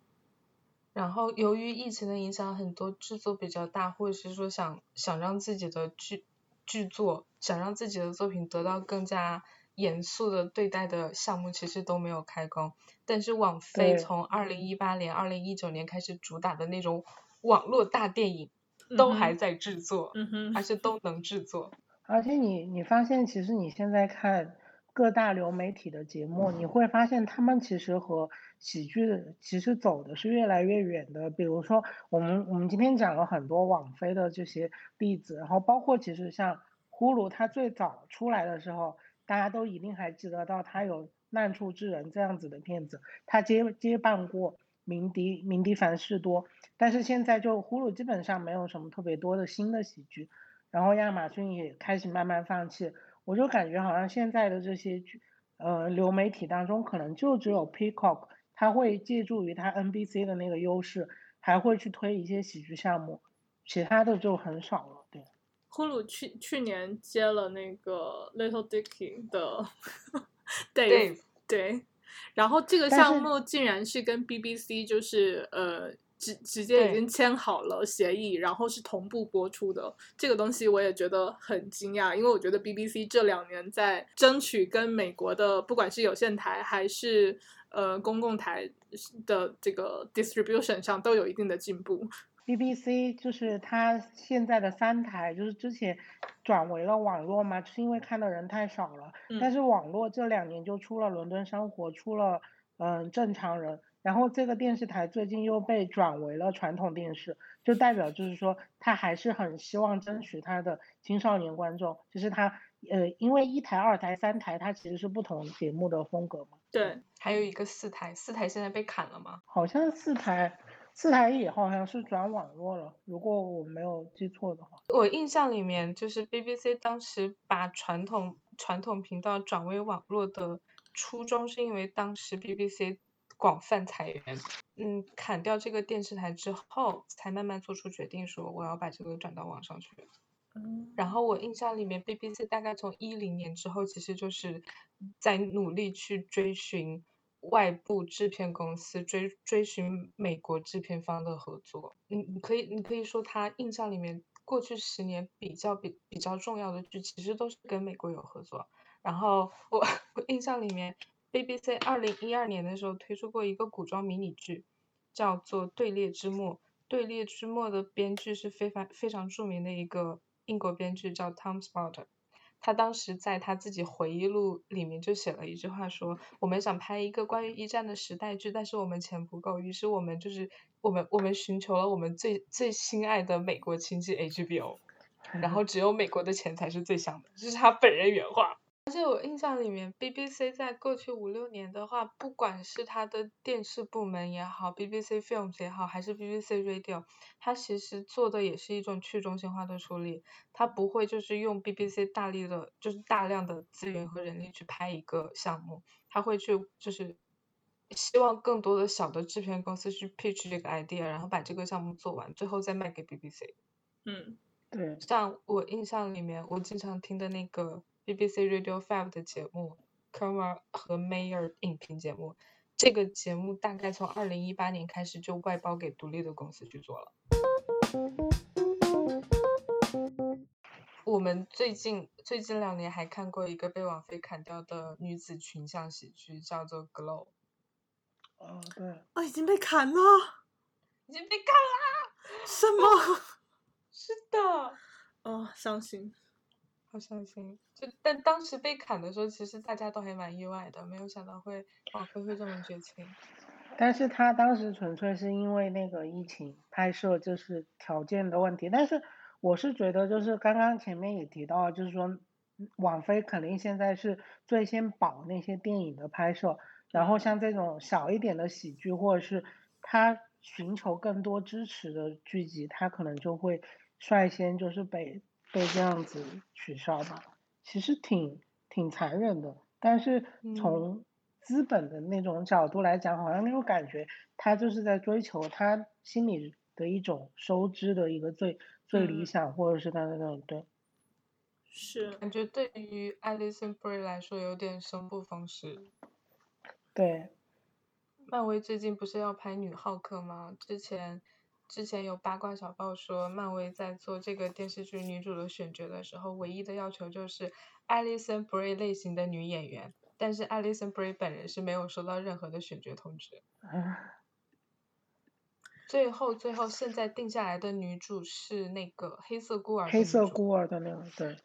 B: 然后由于疫情的影响，很多制作比较大，或者是说想想让自己的剧剧作，想让自己的作品得到更加严肃的对待的项目，其实都没有开工。但是网飞从二零一八年、二零一九年开始主打的那种网络大电影，都还在制作，
A: 嗯哼，
B: 而且都能制作。
C: 而且你你发现，其实你现在看各大流媒体的节目，你会发现他们其实和喜剧其实走的是越来越远的。比如说，我们我们今天讲了很多网飞的这些例子，然后包括其实像呼噜，它最早出来的时候，大家都一定还记得到它有《难处之人》这样子的片子，它接接办过鸣笛鸣笛凡事多，但是现在就呼噜基本上没有什么特别多的新的喜剧。然后亚马逊也开始慢慢放弃，我就感觉好像现在的这些，呃，流媒体当中可能就只有 Peacock，他会借助于他 NBC 的那个优势，还会去推一些喜剧项目，其他的就很少了。对，
A: 呼噜去去年接了那个 Little Dicky 的 Dave，对，然后这个项目竟然是跟 BBC 就是呃。直直接已经签好了协议，然后是同步播出的。这个东西我也觉得很惊讶，因为我觉得 BBC 这两年在争取跟美国的不管是有线台还是呃公共台的这个 distribution 上都有一定的进步。
C: BBC 就是它现在的三台，就是之前转为了网络嘛，是因为看的人太少了。但是网络这两年就出了《伦敦生活》，出了嗯正常人。然后这个电视台最近又被转为了传统电视，就代表就是说他还是很希望争取他的青少年观众，就是他呃，因为一台、二台、三台它其实是不同节目的风格嘛。
A: 对，
B: 还有一个四台，四台现在被砍了吗？
C: 好像四台，四台以后好像是转网络了，如果我没有记错的话。
B: 我印象里面就是 BBC 当时把传统传统频道转为网络的初衷，是因为当时 BBC。广泛裁员，嗯，砍掉这个电视台之后，才慢慢做出决定，说我要把这个转到网上去。
A: 嗯，
B: 然后我印象里面，BBC 大概从一零年之后，其实就是在努力去追寻外部制片公司，追追寻美国制片方的合作。你你可以你可以说，他印象里面过去十年比较比比较重要的剧，其实都是跟美国有合作。然后我 我印象里面。BBC 二零一二年的时候推出过一个古装迷你剧，叫做《队列之末》。《队列之末》的编剧是非凡非常著名的一个英国编剧，叫 Tom Spotter。他当时在他自己回忆录里面就写了一句话，说：“我们想拍一个关于一战的时代剧，但是我们钱不够，于是我们就是我们我们寻求了我们最最心爱的美国亲戚 HBO，然后只有美国的钱才是最香的。”这是他本人原话。而且我印象里面，BBC 在过去五六年的话，不管是它的电视部门也好，BBC Films 也好，还是 BBC Radio，它其实做的也是一种去中心化的处理。它不会就是用 BBC 大力的，就是大量的资源和人力去拍一个项目，它会去就是希望更多的小的制片公司去 pitch 这个 idea，然后把这个项目做完，最后再卖给 BBC。
A: 嗯，
C: 对。
B: 像我印象里面，我经常听的那个。BBC Radio Five 的节目《k e r m a 和 Mayer 影评节目，这个节目大概从二零一八年开始就外包给独立的公司去做了。我们最近最近两年还看过一个被网飞砍掉的女子群像喜剧，叫做《Glow》。
C: 哦，对。
A: 啊，已经被砍了！
B: 已经被砍啦！
A: 什么？
B: 是的。
A: 啊，伤心。
B: 好伤心，就但当时被砍的时候，其实大家都还蛮意外的，没有想到会网飞会这么绝情。
C: 但是他当时纯粹是因为那个疫情拍摄就是条件的问题，但是我是觉得就是刚刚前面也提到，就是说网飞肯定现在是最先保那些电影的拍摄，然后像这种小一点的喜剧或者是他寻求更多支持的剧集，他可能就会率先就是被被这样子取消吧，其实挺挺残忍的，但是从。资本的那种角度来讲，好像那种感觉，他就是在追求他心里的一种收支的一个最最理想，或者是他的那种对。
A: 是。
B: 感觉对于 Alison Brie 来说有点生不逢时。
C: 对。
B: 漫威最近不是要拍女浩克吗？之前之前有八卦小报说，漫威在做这个电视剧女主的选角的时候，唯一的要求就是 Alison Brie 类型的女演员。但是 Alison Brie 本人是没有收到任何的选角通知。最后，最后现在定下来的女主是那个黑色孤儿。
C: 黑色孤儿的那个，对。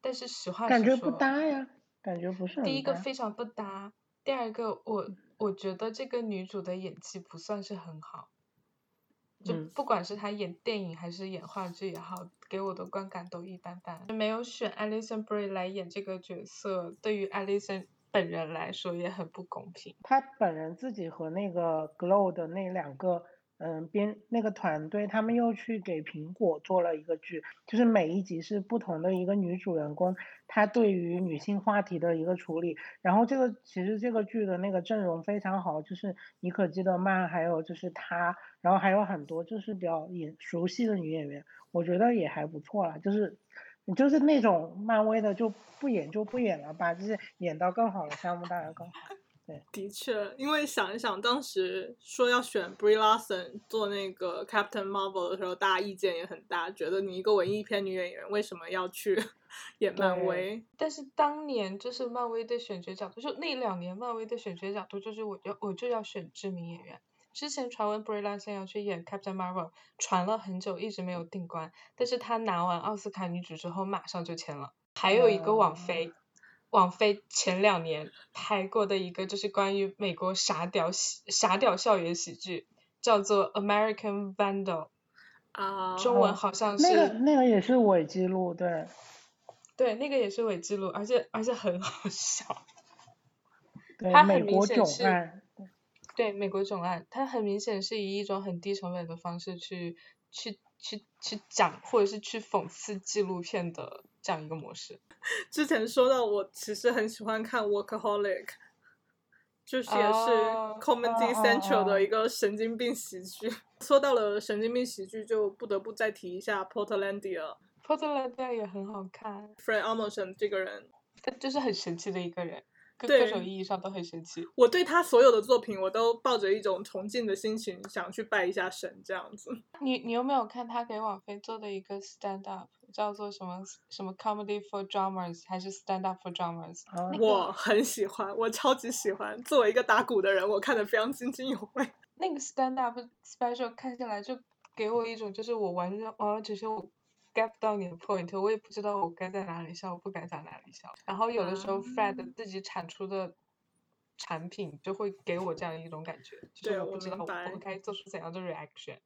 B: 但是实话
C: 感觉不搭呀，感觉不是
B: 第一个非常不搭，第二个我我觉得这个女主的演技不算是很好。就不管是他演电影还是演话剧也好，给我的观感都一般般。没有选 Alison Brie 来演这个角色，对于 Alison 本人来说也很不公平。
C: 他本人自己和那个 Glow 的那两个。嗯，编那个团队，他们又去给苹果做了一个剧，就是每一集是不同的一个女主人公，她对于女性话题的一个处理。然后这个其实这个剧的那个阵容非常好，就是妮可基德曼，还有就是她，然后还有很多就是比较演熟悉的女演员，我觉得也还不错啦。就是就是那种漫威的就不演就不演了吧，就是演到更好的项目当然更好。
A: 的确，因为想一想，当时说要选 Brie Larson 做那个 Captain Marvel 的时候，大家意见也很大，觉得你一个文艺片女演员为什么要去 演漫威？
B: 但是当年就是漫威的选角角度，就那两年漫威的选角角度就是我要我就要选知名演员。之前传闻 Brie Larson 要去演 Captain Marvel，传了很久，一直没有定关。但是她拿完奥斯卡女主之后，马上就签了。还有一个网飞。王菲前两年拍过的一个就是关于美国傻屌喜傻屌校园喜剧，叫做《American Vandal》，
A: 啊，
B: 中文好像是
C: 那个那个也是伪记录，对，
B: 对，那个也是伪记录，而且而且很好笑，
C: 对，美国囧案，
B: 对，美国总案，它很明显是以一种很低成本的方式去去去去讲，或者是去讽刺纪录片的。这样一个模式。
A: 之前说到我其实很喜欢看《Workaholic》，就是也是 Comedy Central 的一个神经病喜剧。说到了神经病喜剧，就不得不再提一下《Portlandia》。
B: Portlandia 也很好看。
A: Fred Armisen 这个人，
B: 他就是很神奇的一个人。各种意义上都很神奇。
A: 我对他所有的作品，我都抱着一种崇敬的心情，想去拜一下神这样子。
B: 你你有没有看他给网飞做的一个 stand up，叫做什么什么 comedy for drummers，还是 stand up for drummers？
A: 我很喜欢，我超级喜欢。作为一个打鼓的人，我看的非常津津有味。
B: 那个 stand up special 看下来，就给我一种就是我完全完完全全我。get 不到你的 point，我也不知道我该在哪里笑，我不该在哪里笑。然后有的时候 Fred 自己产出的产品就会给我这样一种感觉，就是我不知道我该做出怎样的 reaction。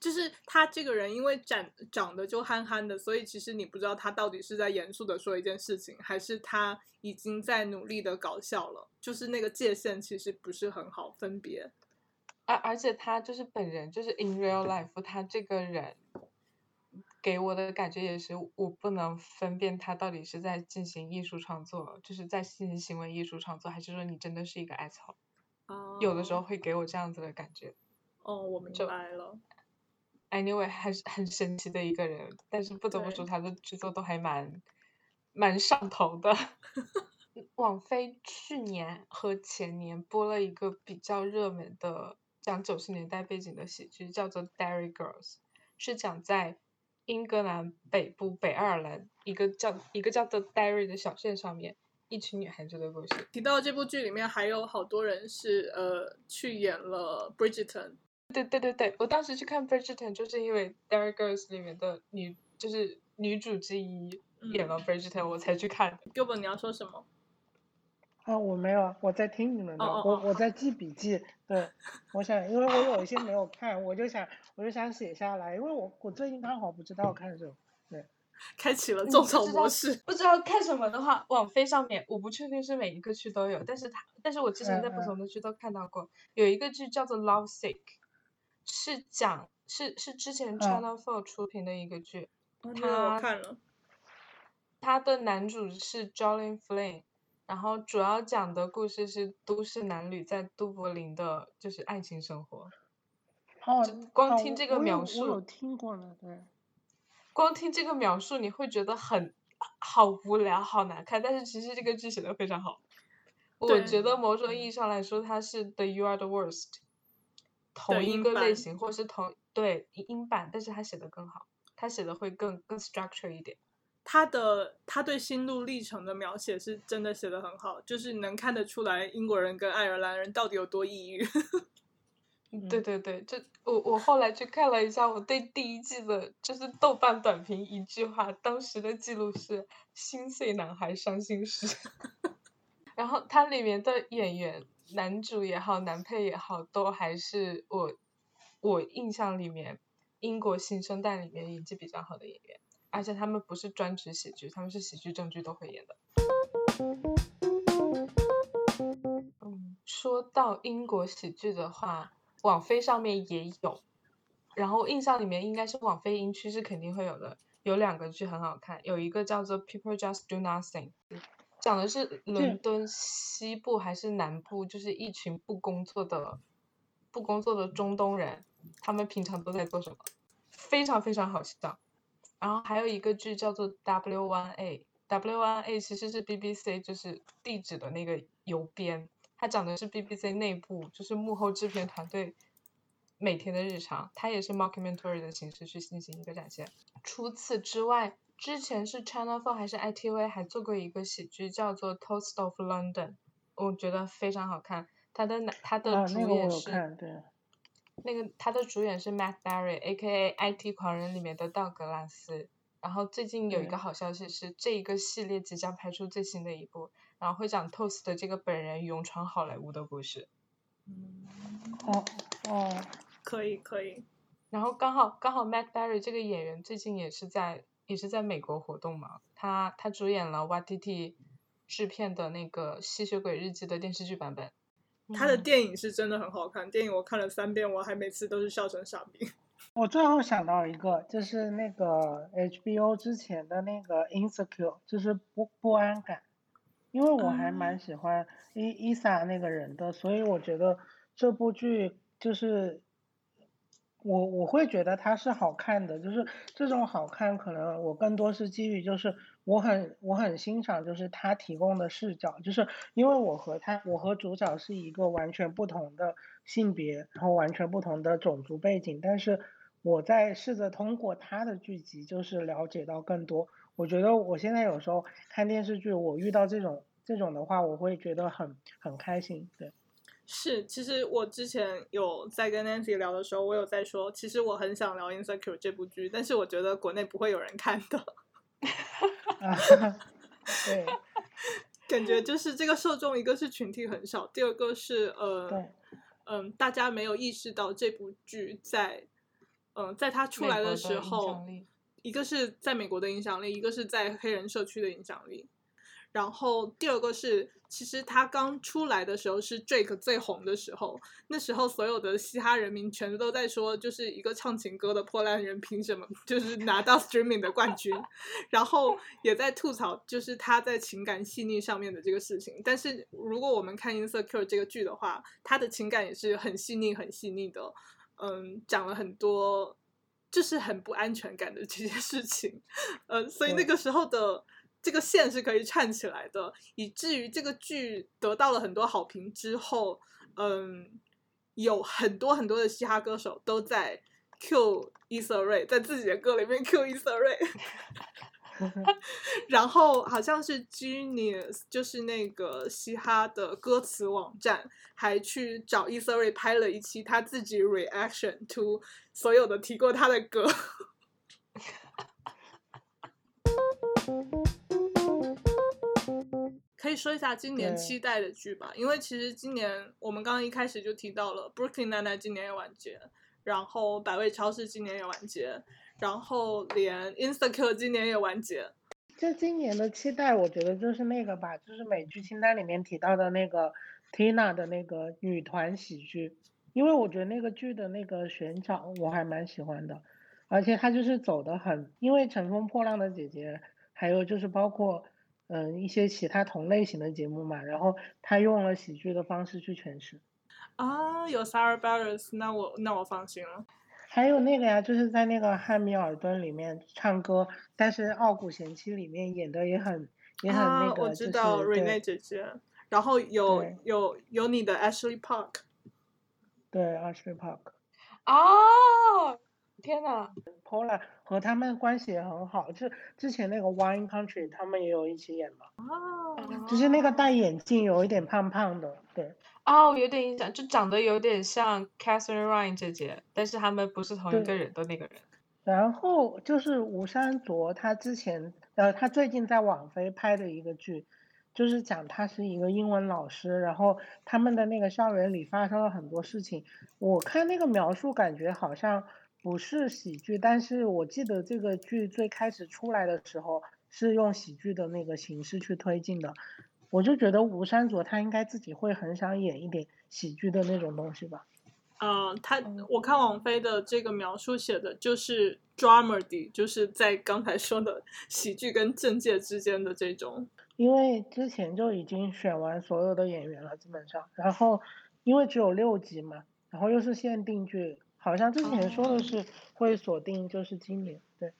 A: 就是他这个人因为长长得就憨憨的，所以其实你不知道他到底是在严肃的说一件事情，还是他已经在努力的搞笑了。就是那个界限其实不是很好分别。
B: 而而且他就是本人，就是 in real life，他这个人。给我的感觉也是，我不能分辨他到底是在进行艺术创作，就是在进行行为艺术创作，还是说你真的是一个爱草。有的时候会给我这样子的感觉。
A: 哦，我明白了。
B: Anyway，还是很神奇的一个人，但是不得不说他的制作都还蛮蛮上头的。网飞去年和前年播了一个比较热门的讲九十年代背景的喜剧，叫做《Derry Girls》，是讲在。英格兰北部北爱尔兰一个叫一个叫做 Derry 的小镇上面，一群女孩子的故事。
A: 提到这部剧里面还有好多人是呃去演了 Bridgerton。
B: 对对对对，我当时去看 Bridgerton 就是因为 Derry Girls 里面的女就是女主之一演了 Bridgerton，我才去看。
A: Gilbert，你要说什么？
C: 啊，我没有，我在听你们的，我我在记笔记。对，我想，因为我有一些没有看，我就想我就想写下来，因为我我最近刚好不知道看什么。
A: 对 开启了种草模式。
B: 不知道看什么的话，网飞上面我不确定是每一个区都有，但是它但是我之前在不同的区都看到过，有一个剧叫做《Love Sick》，是讲是是之前
C: 嗯
B: Channel Four 出品的一个剧，
A: 我
B: 他
A: 看了，
B: 它的男主是 Jolin Flynn，然后主要讲的故事是都市男女在都柏林的就是爱情生活。
C: 哦，
B: 光
C: 哦
B: 听这个描述
C: 听过了，对。
B: 光听这个描述，你会觉得很好无聊、好难看，但是其实这个剧写的非常好。我觉得某种意义上来说，它是 The You Are the Worst 同一个类型，或是同对英版，但是他写的更好，他写的会更更 structure 一点。
A: 他的他对心路历程的描写是真的写的很好，就是能看得出来英国人跟爱尔兰人到底有多抑郁。
B: 对对对，这我我后来去看了一下，我对第一季的就是豆瓣短评一句话，当时的记录是“心碎男孩伤心事”。然后它里面的演员，男主也好，男配也好，都还是我我印象里面英国新生代里面演技比较好的演员，而且他们不是专职喜剧，他们是喜剧正剧都会演的。嗯，说到英国喜剧的话，网飞上面也有，然后印象里面应该是网飞英区是肯定会有的，有两个剧很好看，有一个叫做《People Just Do Nothing》，讲的是伦敦西部还是南部，就是一群不工作的不工作的中东人，他们平常都在做什么，非常非常好笑。然后还有一个剧叫做 W One A。W One A 其实是 BBC 就是地址的那个邮编，它讲的是 BBC 内部就是幕后制片团队每天的日常，它也是 mockumentary 的形式去进行一个展现。除此之外，之前是 Channel Four 还是 ITV 还做过一个喜剧叫做 Toast of London，我觉得非常好看。他的男它的
C: 啊，
B: 主演是。那个他的主演是 Matt Berry，A.K.A. IT 狂人里面的道格拉斯。然后最近有一个好消息是，这一个系列即将拍出最新的一部，然后会讲 Toast 的这个本人勇闯好莱坞的故事。
C: 哦哦，
A: 可以可以，
B: 然后刚好刚好 Matt Berry 这个演员最近也是在也是在美国活动嘛，他他主演了 YTT 制片的那个《吸血鬼日记》的电视剧版本。
A: 他的
B: 嗯
A: 电影是真的很好看，电影我看了三遍，我还每次都是笑成傻逼。
C: 我最后想到一个，就是那个 HBO 之前的那个 Insecure，就是不不安感，因为我还蛮喜欢伊伊萨那个人的，所以我觉得这部剧就是我我会觉得它是好看的，就是这种好看，可能我更多是基于就是我很我很欣赏就是他提供的视角，就是因为我和他我和主角是一个完全不同的性别，然后完全不同的种族背景，但是我在试着通过他的剧集就是了解到更多。我觉得我现在有时候看电视剧，我遇到这种这种的话，我会觉得很很开心，对。
A: 是，其实我之前有在跟 Nancy 聊的时候，我有在说，其实我很想聊《Insecure》这部剧，但是我觉得国内不会有人看的，
C: 啊，对。
A: 感觉就是这个受众，一个是群体很少，第二个是呃，
C: 对，
A: 嗯，大家没有意识到这部剧在，嗯、在它出来
B: 的
A: 时候，一个是在美国的影响力，一个是在黑人社区的影响力。然后第二个是，其实他刚出来的时候是 Drake 最红的时候，那时候所有的嘻哈人民全都在说，就是一个唱情歌的破烂人凭什么就是拿到 streaming 的冠军，然后也在吐槽就是他在情感细腻上面的这个事情。但是如果我们看 Insecure 这个剧的话，他的情感也是很细腻、很细腻的，嗯，讲了很多就是很不安全感的这些事情，呃，所以那个时候的这个线是可以串起来的，以至于这个剧得到了很多好评之后，嗯，有很多很多的嘻哈歌手都在 Q 伊瑟瑞，在自己的歌里面 Q 伊瑟瑞，然后好像是 Genius，就是那个嘻哈的歌词网站，还去找伊瑟瑞拍了一期他自己 reaction to 所有的提过他的歌。可以说一下今年期待的剧吧，因为其实今年我们刚刚一开始就提到了 Brooklyn Nine-Nine 今年也完结，然后百味超市今年也完结，然后连 Insecure 今年也完结。
C: 就今年的期待，我觉得就是那个吧，就是美剧清单里面提到的那个 Tina 的那个女团喜剧，因为我觉得那个剧的那个选角我还蛮喜欢的，而且它就是走的很，因为《乘风破浪的姐姐》，还有就是包括嗯一些其他同类型的节目嘛，然后他用了喜剧的方式去诠释。
A: 啊，有 Sarah Bareilles，那我那我放心了。
C: 还有那个呀，就是在那个《汉密尔顿》里面唱歌，但是《傲骨贤妻》里面演的也很也很那
A: 啊，
C: 个，
A: 我
C: 就是
A: 知道 Renee 姐姐，然后有有有你的 Ashley Park，
C: 对 Ashley Park。
B: 哦，天呐
C: ，Paula 和他们关系也很好，就之前那个 Wine Country 他们也有一起演嘛，
A: 哦，
C: 就是那个戴眼镜有一点胖胖的，对
B: 哦，有点印象，就长得有点像 Catherine Ryan 姐姐，但是他们不是同一个人的那个人。
C: 然后就是吴珊卓，他之前呃，他最近在网飞拍的一个剧，就是讲他是一个英文老师，然后他们的那个校园里发生了很多事情。我看那个描述，感觉好像不是喜剧，但是我记得这个剧最开始出来的时候是用喜剧的那个形式去推进的。我就觉得吴山卓他应该自己会很想演一点喜剧的那种东西吧。
A: 嗯，他
B: 嗯
A: 我看王菲的这个描述写的就是 dramedy，就是在刚才说的喜剧跟政界之间的这种。
C: 因为之前就已经选完所有的演员了，基本上，然后因为只有六集嘛，然后又是限定剧，好像之前说的是会锁定就是今年，对，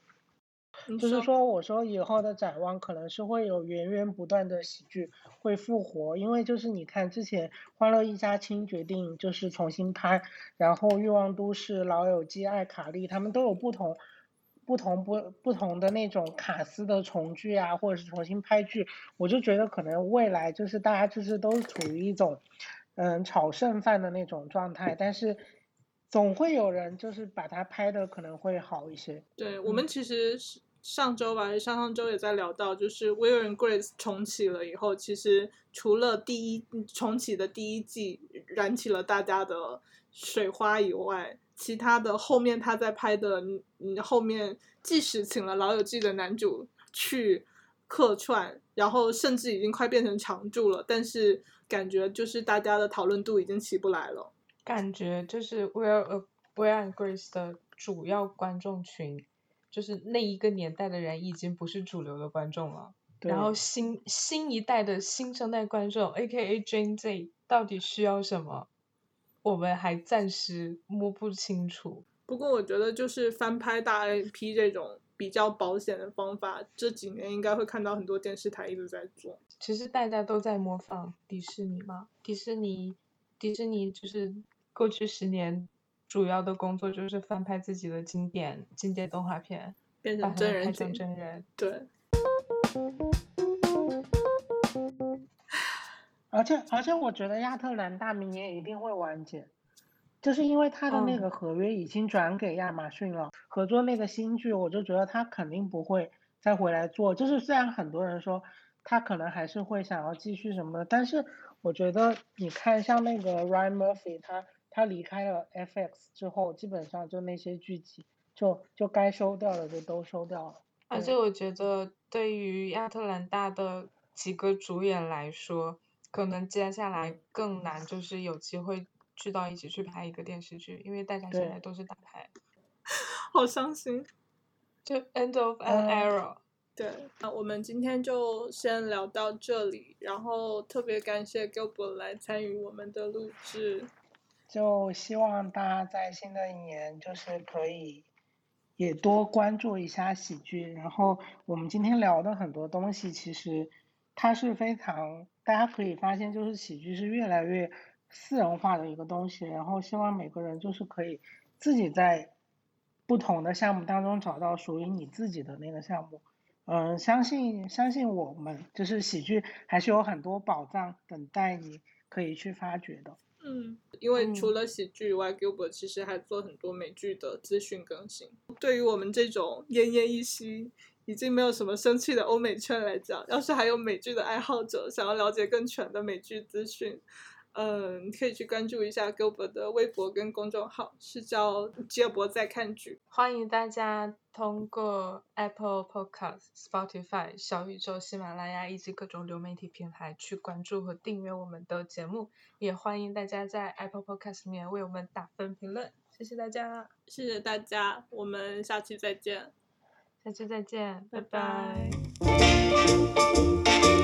C: 就是说我说以后的展望可能是会有源源不断的喜剧会复活，因为就是你看之前《欢乐一家亲》决定就是重新拍，然后《欲望都市》《老友记》《爱卡莉》他们都有不同。不同不不同的那种卡司的重聚啊，或者是重新拍剧，我就觉得可能未来就是大家就是都处于一种，嗯，炒剩饭的那种状态，但是总会有人就是把它拍的可能会好一些。
A: 对我们其实是上周吧，上上周也在聊到，就是《Will and Grace》重启了以后，其实除了第一重启的第一季燃起了大家的水花以外，其他的后面他在拍的，嗯，后面即使请了《老友记》的男主去客串，然后甚至已经快变成常驻了，但是感觉就是大家的讨论度已经起不来了。
B: 感觉就是 Will 呃 Will and Grace 的主要观众群，就是那一个年代的人已经不是主流的观众了。
C: 对
B: 然后新新一代的新生代观众，A.K.A. Gen Z，到底需要什么？我们还暂时摸不清楚。
A: 不过我觉得就是翻拍大 IP 这种比较保险的方法，这几年应该会看到很多电视台一直在做。
B: 其实大家都在模仿迪士尼嘛，迪士尼，迪士尼就是过去十年主要的工作就是翻拍自己的经典经典动画片，
A: 变成
B: 把它们拍成
A: 真人景，
B: 真人。
A: 对，
C: 而且而且我觉得亚特兰大明年一定会完结，就是因为他的那
B: 嗯
C: 个合约已经转给亚马逊了，合作那个新剧，我就觉得他肯定不会再回来做。就是虽然很多人说他可能还是会想要继续什么的，但是我觉得你看像那个 Ryan Murphy，他他离开了 FX 之后，基本上就那些剧集就就该收掉的就都收掉了。
B: 而且我觉得，对于亚特兰大的几个主演来说，可能接下来更难，就是有机会聚到一起去拍一个电视剧，因为大家现在都是打牌，
A: 好伤心。
B: 就 end of an
C: 嗯
B: era。
A: 对，那我们今天就先聊到这里，然后特别感谢 Gilbert 来参与我们的录制。
C: 就希望大家在新的一年就是可以也多关注一下喜剧。然后我们今天聊的很多东西，其实它是非常大家可以发现，就是喜剧是越来越私人化的一个东西。然后希望每个人就是可以自己在不同的项目当中找到属于你自己的那个项目。嗯，相信相信我们，就是喜剧还是有很多宝藏等待你可以去发掘的。
A: 嗯，因为除
B: 嗯
A: 了喜剧以外，Gilbert 其实还做很多美剧的资讯更新。对于我们这种奄奄一息已经没有什么生气的欧美圈来讲，要是还有美剧的爱好者想要了解更全的美剧资讯，嗯，可以去关注一下 Gilbert 的微博跟公众号，是叫吉尔伯在看剧。
B: 欢迎大家通过 Apple Podcast、Spotify、小宇宙、喜马拉雅以及各种流媒体平台去关注和订阅我们的节目，也欢迎大家在 Apple Podcast 里面为我们打分评论，谢谢大家，
A: 谢谢大家，我们下期再见。
B: 下期再见，
A: 拜
B: 拜
A: 拜